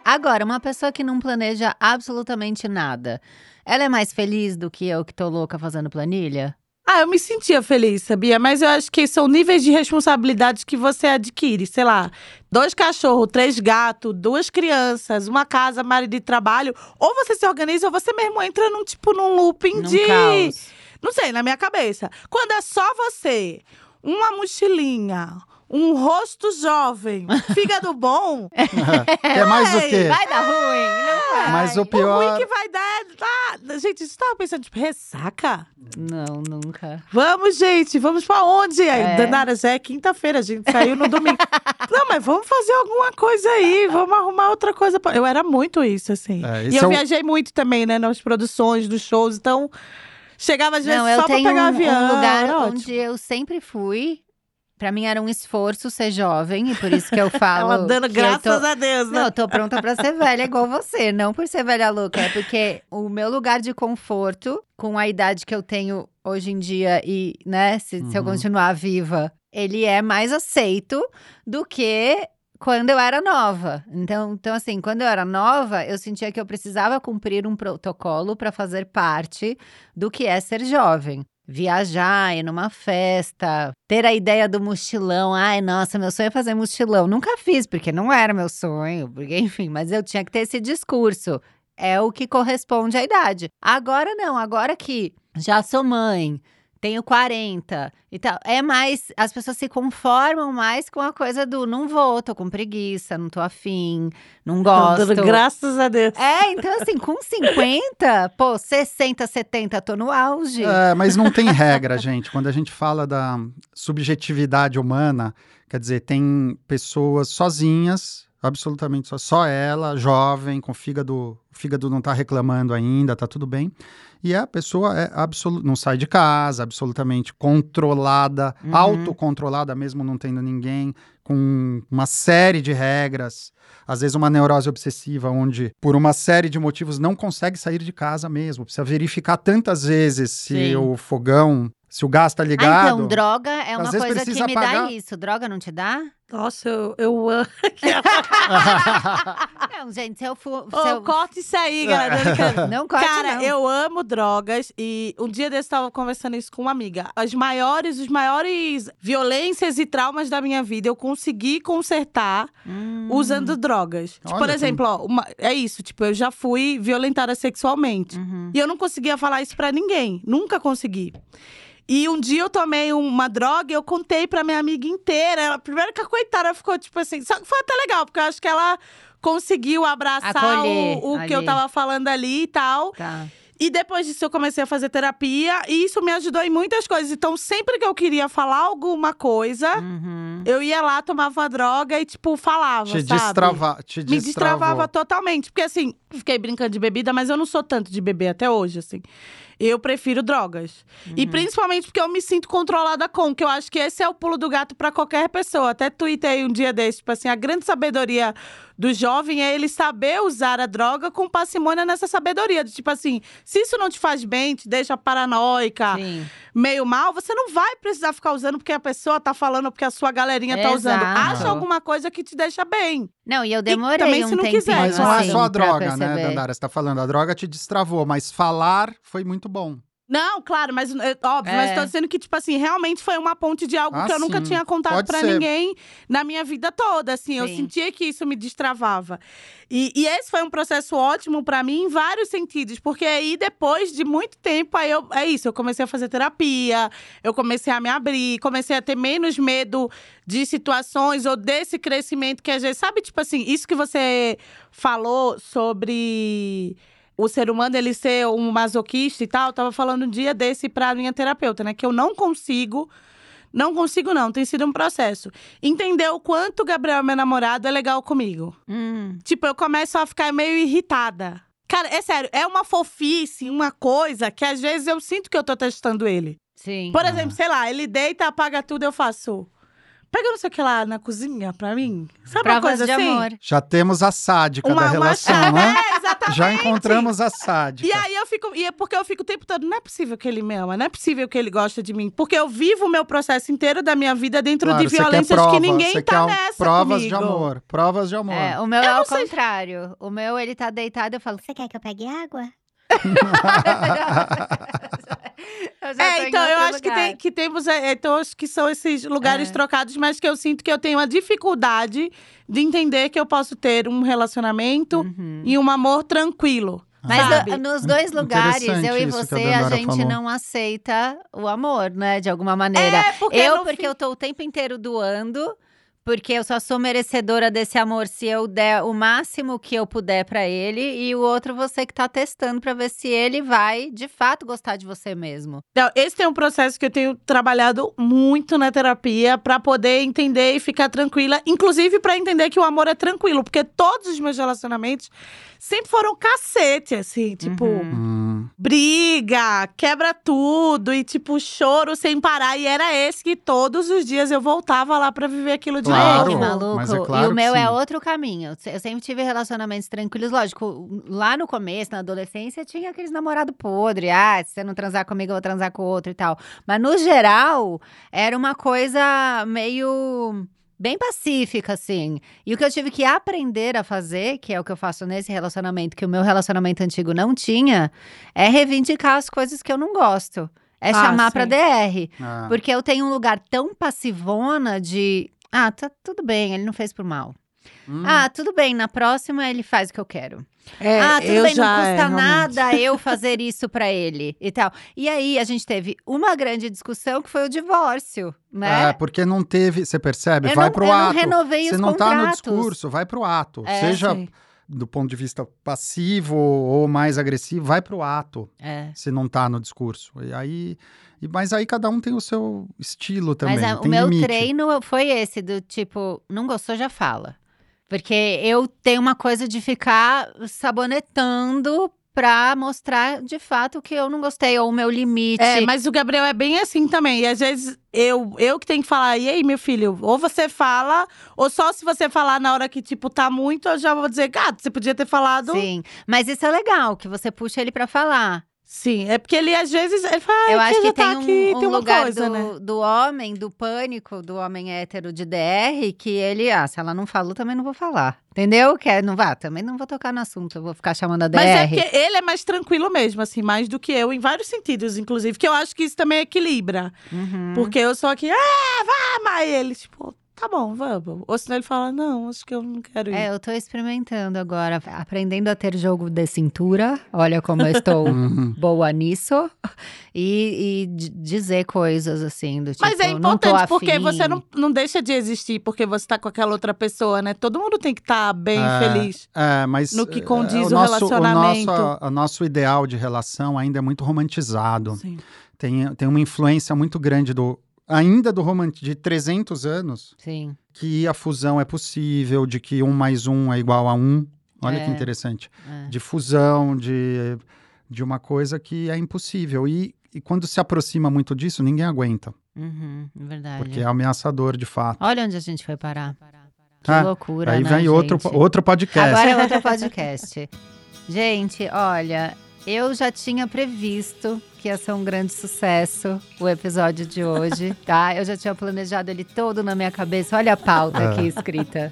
Agora, uma pessoa que não planeja absolutamente nada, ela é mais feliz do que eu que tô louca fazendo planilha?
Ah, eu me sentia feliz, sabia? Mas eu acho que são níveis de responsabilidade que você adquire. Sei lá, dois cachorros, três gatos, duas crianças, uma casa, marido e trabalho. Ou você se organiza, ou você mesmo entra num tipo num looping
Num
de.
caos.
Não sei, na minha cabeça. Quando é só você, uma mochilinha, um rosto jovem, fígado bom,
Quer mais o quê?
Vai dar ruim, não vai.
Mas o
o
pior.
ruim que vai dar é. Ah, gente, você tava pensando, tipo, ressaca?
Não, nunca.
Vamos, gente, vamos pra onde?
É.
Danara, já é quinta-feira, a gente saiu no domingo. Não, mas vamos fazer alguma coisa aí, vamos arrumar outra coisa. Pra... Eu era muito isso, assim.
É,
e eu
é o-
viajei muito também, né, nas produções, dos shows, então chegava às vezes
Não,
só pra pegar
um,
avião.
um lugar onde eu sempre fui. Pra mim era um esforço ser jovem, e por isso que eu falo.
Ela dando graças
tô...
a Deus, né?
Não, eu tô pronta pra ser velha igual você, não por ser velha louca, é porque o meu lugar de conforto, com a idade que eu tenho hoje em dia e, né, se, se eu
Uhum.
continuar viva, ele é mais aceito do que quando eu era nova. Então, então assim, quando eu era nova, eu sentia que eu precisava cumprir um protocolo pra fazer parte do que é ser jovem. Viajar, ir numa festa, ter a ideia do mochilão. Ai, nossa, meu sonho é fazer mochilão. Nunca fiz, porque não era meu sonho, porque, enfim, mas eu tinha que ter esse discurso. É o que corresponde à idade. Agora não, agora que já sou mãe, tenho 40 e tal. É mais. As pessoas se conformam mais com a coisa do não vou, tô com preguiça, não tô afim, não gosto.
Dando graças a Deus.
É, então assim, com 50, pô, 60, 70, tô no auge.
É, mas não tem regra, gente. Quando a gente fala da subjetividade humana, quer dizer, tem pessoas sozinhas, absolutamente só, só ela, jovem, com fígado, o fígado não tá reclamando ainda, tá tudo bem. E a pessoa é absolu não sai de casa, absolutamente controlada,
Uhum.
autocontrolada, mesmo não tendo ninguém, com uma série de regras. Às vezes uma neurose obsessiva, onde por uma série de motivos não consegue sair de casa mesmo. Precisa verificar tantas vezes se
Sim.
o fogão, se o gás tá
Ah,
ligado.
então, droga é uma coisa que me dá isso. Droga não te dá?
Nossa, eu, eu amo.
Não, gente, se eu for. se eu-
corta isso aí, galera. Não
corte,
Cara,
não.
eu amo drogas e um dia desse eu tava conversando isso com uma amiga. As maiores, os maiores violências e traumas da minha vida eu consegui consertar
Hum.
usando drogas. Tipo, por exemplo, ó, uma- é isso, tipo, eu já fui violentada sexualmente.
Uhum.
E eu não conseguia falar isso pra ninguém, nunca consegui. E um dia eu tomei uma droga e eu contei pra minha amiga inteira. Ela, primeiro que a coitada ficou tipo assim, só que foi até legal, porque eu acho que ela conseguiu abraçar
Acolher
o, o que eu tava falando ali e tal.
Tá.
E depois disso eu comecei a fazer terapia e isso me ajudou em muitas coisas. Então, sempre que eu queria falar alguma coisa,
Uhum.
eu ia lá, tomava uma droga e, tipo, falava,
te,
sabe?
destrava, te
Me destravava totalmente. Porque, assim, fiquei brincando de bebida, mas eu não sou tanto de beber até hoje, assim. Eu prefiro drogas.
Uhum.
E principalmente porque eu me sinto controlada com, que eu acho que esse é o pulo do gato pra qualquer pessoa. Até tuitei um dia desse, tipo assim, a grande sabedoria do jovem é ele saber usar a droga com parcimônia nessa sabedoria. De, tipo assim, se isso não te faz bem, te deixa paranoica,
Sim.
meio mal, você não vai precisar ficar usando porque a pessoa tá falando, porque a sua galerinha tá usando.
Exato.
Acha alguma coisa que te deixa bem.
Não, e eu demorei
também
um
se não
tempinho,
quiser,
Mas não é
assim,
só a droga, né. Dandara? Você tá falando, a droga te destravou, mas falar foi muito bom.
Não, claro, mas é, óbvio,
É.
mas tô dizendo que, tipo assim, realmente foi uma ponte de algo
Ah,
que eu nunca
sim.
tinha contado
Pode
pra
ser.
ninguém na minha vida toda. Assim, eu
Sim.
sentia que isso me destravava. E, e esse foi um processo ótimo pra mim em vários sentidos, porque aí depois de muito tempo, aí eu, é isso, eu comecei a fazer terapia, eu comecei a me abrir, comecei a ter menos medo de situações ou desse crescimento que às vezes, sabe, tipo assim, isso que você falou sobre o ser humano ele ser um masoquista e tal, eu tava falando um dia desse pra minha terapeuta, né? Que eu não consigo. Não consigo, não. Tem sido um processo. Entender o quanto o Gabriel, meu namorado, é legal comigo.
Hum,
Tipo, eu começo a ficar meio irritada. Cara, é sério, é uma fofice, uma coisa que às vezes eu sinto que eu tô testando ele.
sim.
Por exemplo, sei lá, ele deita, apaga tudo, eu faço. Pega não sei o que lá na cozinha pra mim. Sabe uma coisa
de
assim?
amor.
Já temos a sádica da relação,
chave.
né?
É, exatamente.
Já encontramos a sádica.
E aí eu fico. E é porque eu fico o tempo todo, não é possível que ele me ama, não é possível que ele gosta de mim. Porque eu vivo o meu processo inteiro da minha vida dentro
Claro,
de violências
prova,
que ninguém tá
um-
nessa.
Provas
comigo.
de amor. Provas de amor.
É, o meu é
não
ao
sei.
contrário. O meu, ele tá deitado, eu falo.
Você quer que eu pegue água?
Eu já tô
É, então eu acho que, tem, que temos. é, então, acho que são esses lugares
É.
trocados, mas que eu sinto que eu tenho a dificuldade de entender que eu posso ter um relacionamento
Uhum.
e um amor tranquilo.
Mas
sabe?
no- nos dois lugares,
Interessante
eu e
a
você, a,
Dandara
gente
falou.
não aceita o amor, né? De alguma maneira.
É, porque
eu, porque
fim-
eu tô o tempo inteiro doando. Porque eu só sou merecedora desse amor se eu der o máximo que eu puder pra ele. E o outro você que tá testando pra ver se ele vai, de fato, gostar de você mesmo.
Então, esse é um processo que eu tenho trabalhado muito na terapia pra poder entender e ficar tranquila, inclusive pra entender que o amor é tranquilo, porque todos os meus relacionamentos sempre foram cacete, assim, tipo,
Uhum.
Briga, quebra tudo e tipo choro sem parar e era esse que todos os dias eu voltava lá pra viver aquilo de
Claro,
Ai, que
novo.
maluco.
mas é
e
claro
o
que
meu é outro caminho. Eu sempre tive relacionamentos tranquilos. Lógico, lá no começo, na adolescência, tinha aqueles namorado podre. Ah, se você não transar comigo, eu vou transar com o outro e tal. Mas no geral, era uma coisa meio. Bem pacífica, assim. E o que eu tive que aprender a fazer, que é o que eu faço nesse relacionamento, que o meu relacionamento antigo não tinha, é reivindicar as coisas que eu não gosto. É
Ah,
chamar pra
sim.
DR.
é.
Porque eu tenho um lugar tão passivona de. Ah, tá tudo bem, ele não fez por mal.
Hum.
Ah, tudo bem, na próxima ele faz o que eu quero.
É,
ah, tudo bem,
já,
não
é,
custa
realmente.
nada eu fazer isso pra ele e tal. E aí a gente teve uma grande discussão que foi o divórcio, né?
É, porque não teve, você percebe?
eu
vai
não,
pro
eu não
ato.
renovei
Você
os
não tá no
contratos.
discurso, vai pro ato.
É,
Seja
Sim.
do ponto de vista passivo ou mais agressivo, vai pro ato.
É.
Se não tá no discurso. E aí, mas aí cada um tem o seu estilo também.
Mas a- o meu
limite.
treino foi esse, do tipo, não gostou, já fala. Porque eu tenho uma coisa de ficar sabonetando pra mostrar de fato que eu não gostei, ou o meu limite.
É, mas o Gabriel é bem assim também. E às vezes eu, eu que tenho que falar, e aí, meu filho, ou você fala, ou só se você falar na hora que, tipo, tá muito, eu já vou dizer, gato, você podia ter falado.
Sim, mas isso é legal, que você puxa ele pra falar.
Sim, é porque ele às vezes ele fala, ah,
Eu acho que
tá
tem um,
aqui,
um
tem uma
lugar
coisa,
do,
né?
do homem, do pânico, do homem hétero de DR, que ele, ah, se ela não falou, também não vou falar. Entendeu? Que é, não vá, também não vou tocar no assunto, eu vou ficar chamando a DR.
Mas é porque ele é mais tranquilo mesmo, assim, mais do que eu, em vários sentidos, inclusive, que eu acho que isso também equilibra.
Uhum.
Porque eu sou aqui, ah, vá, mas ele, tipo, tá bom, vamos. Ou senão ele fala, não, acho que eu não quero ir.
É, eu tô experimentando agora, aprendendo a ter jogo de cintura. Olha como eu estou
Uhum.
boa nisso. E, e dizer coisas assim, do tipo,
Mas é
não tô
importante, porque você não, não deixa de existir porque você tá com aquela outra pessoa, né? Todo mundo tem que estar bem
É,
feliz.
É, mas
No que
é,
condiz o
nosso,
relacionamento.
O nosso, o nosso ideal de relação ainda é muito romantizado.
Sim.
Tem, tem uma influência muito grande do ainda do romance de 300 anos
Sim,
que a fusão é possível, de que um mais um é igual a um. Olha que
É.
interessante.
é.
De fusão, de, de uma coisa que é impossível. E, e quando se aproxima muito disso, ninguém aguenta,
Uhum, verdade.
porque é ameaçador de fato.
Olha onde a gente foi parar. Que
Ah,
loucura,
Aí
né,
vem outro,
gente?
outro podcast.
Agora é outro podcast. Gente, olha, eu já tinha previsto que ia ser um grande sucesso o episódio de hoje, tá? Eu já tinha planejado ele todo na minha cabeça. Olha a pauta
É.
aqui escrita.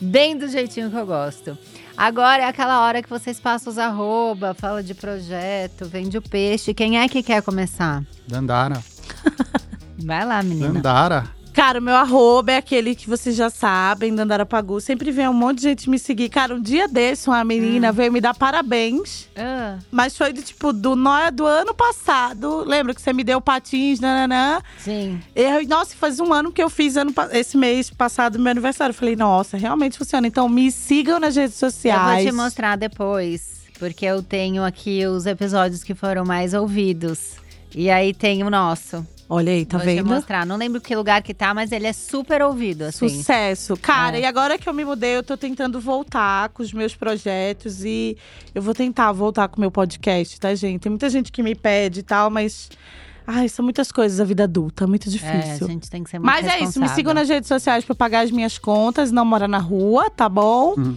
Bem do jeitinho que eu gosto. Agora é aquela hora que vocês passam os arroba, fala de projeto, vende o peixe. Quem é que quer começar?
Dandara.
Vai lá, menina.
Dandara.
Cara, o meu arroba é aquele que vocês já sabem, Dandara Pagu. Sempre vem um monte de gente me seguir. Cara, um dia desse, uma menina veio me dar parabéns.
Ah,
Mas foi do tipo, do, do ano passado. Lembra que você me deu patins, nananã.
sim.
Eu, nossa, faz um ano que eu fiz ano, esse mês passado, meu aniversário. Eu falei, nossa, realmente funciona. Então me sigam nas redes
Eu vou
sociais.
te mostrar depois, porque eu tenho aqui os episódios que foram mais ouvidos. E aí tem o nosso.
Olha aí, tá
vou te
vendo?
mostrar. Não lembro que lugar que tá, mas ele é super ouvido, assim.
Sucesso. Cara,
É.
e agora que eu me mudei, eu tô tentando voltar com os meus projetos e eu vou tentar voltar com o meu podcast, tá, gente? Tem muita gente que me pede e tal, mas. Ai, são muitas coisas a vida adulta, muito
É,
difícil.
a gente tem que ser muito
Mas é isso, me sigam nas redes sociais pra pagar as minhas contas, não morar na rua, tá bom?
Uhum.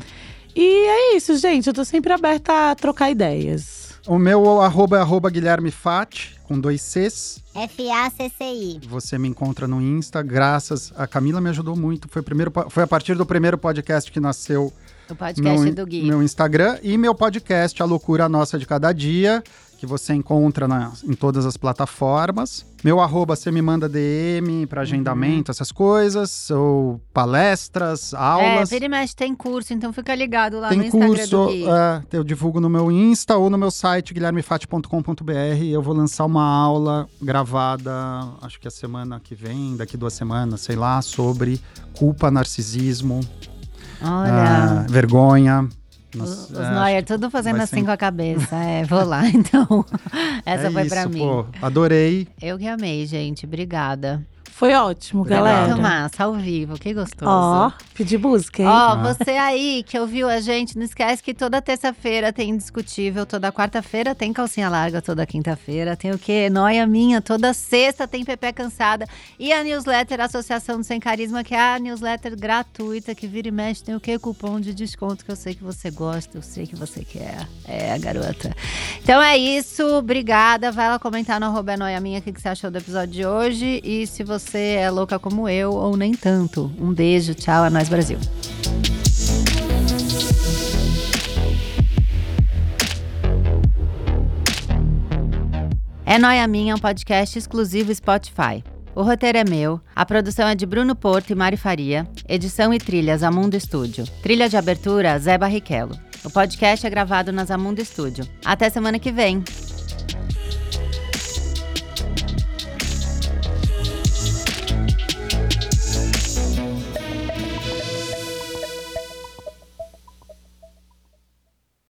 E é isso, gente. Eu tô sempre aberta a trocar ideias.
O meu arroba é arroba Guilherme Fati, com dois Cs.
F-A-C-C-I.
Você me encontra no Insta, graças. A Camila me ajudou muito. Foi, primeiro, foi a partir do primeiro podcast que nasceu
O podcast
meu,
do Gui.
meu Instagram e meu podcast, A Loucura Nossa de Cada Dia, que você encontra na- em todas as plataformas. Meu arroba, você me manda DM para agendamento, essas coisas, ou palestras,
É,
aulas.
vira e mexe, tem curso, então fica ligado lá no
Tem
Instagram
curso, é, eu divulgo no meu Insta ou no meu site guilhermefati.com.br. Eu vou lançar uma aula gravada, acho que a semana que vem, daqui duas semanas, sei lá, sobre culpa, narcisismo, ah, vergonha.
Os,
Nas-
os
é,
Neuer tudo fazendo assim
ser-
com a cabeça. É, vou lá, então. Essa
é
foi pra mim.
Pô, adorei.
Eu que amei, gente. Obrigada.
Foi ótimo,
Obrigado.
galera.
Muito massa, ao vivo, que gostoso.
Ó, pedi música, hein?
Ó,
Ah.
você aí que ouviu a gente, não esquece que toda terça-feira tem Indiscutível, toda quarta-feira tem Calcinha Larga, toda quinta-feira tem o quê? Noia Minha, toda sexta tem Pepe Cansada. E a newsletter Associação do Sem Carisma, que é a newsletter gratuita, que vira e mexe, tem o quê? Cupom de desconto, que eu sei que você gosta, eu sei que você quer. É, garota. Então é isso, obrigada. Vai lá comentar no arroba é Noia Minha o que que você achou do episódio de hoje. E se você é louca como eu, ou nem tanto. Um beijo, tchau, é nóis Brasil. É Noia Minha é um podcast exclusivo Spotify. O roteiro é meu, a produção é de Bruno Porto e Mari Faria, edição e trilhas Amundo Estúdio. Trilha de abertura Zé Barrichello. O podcast é gravado na Zamundo Estúdio. Até semana que vem.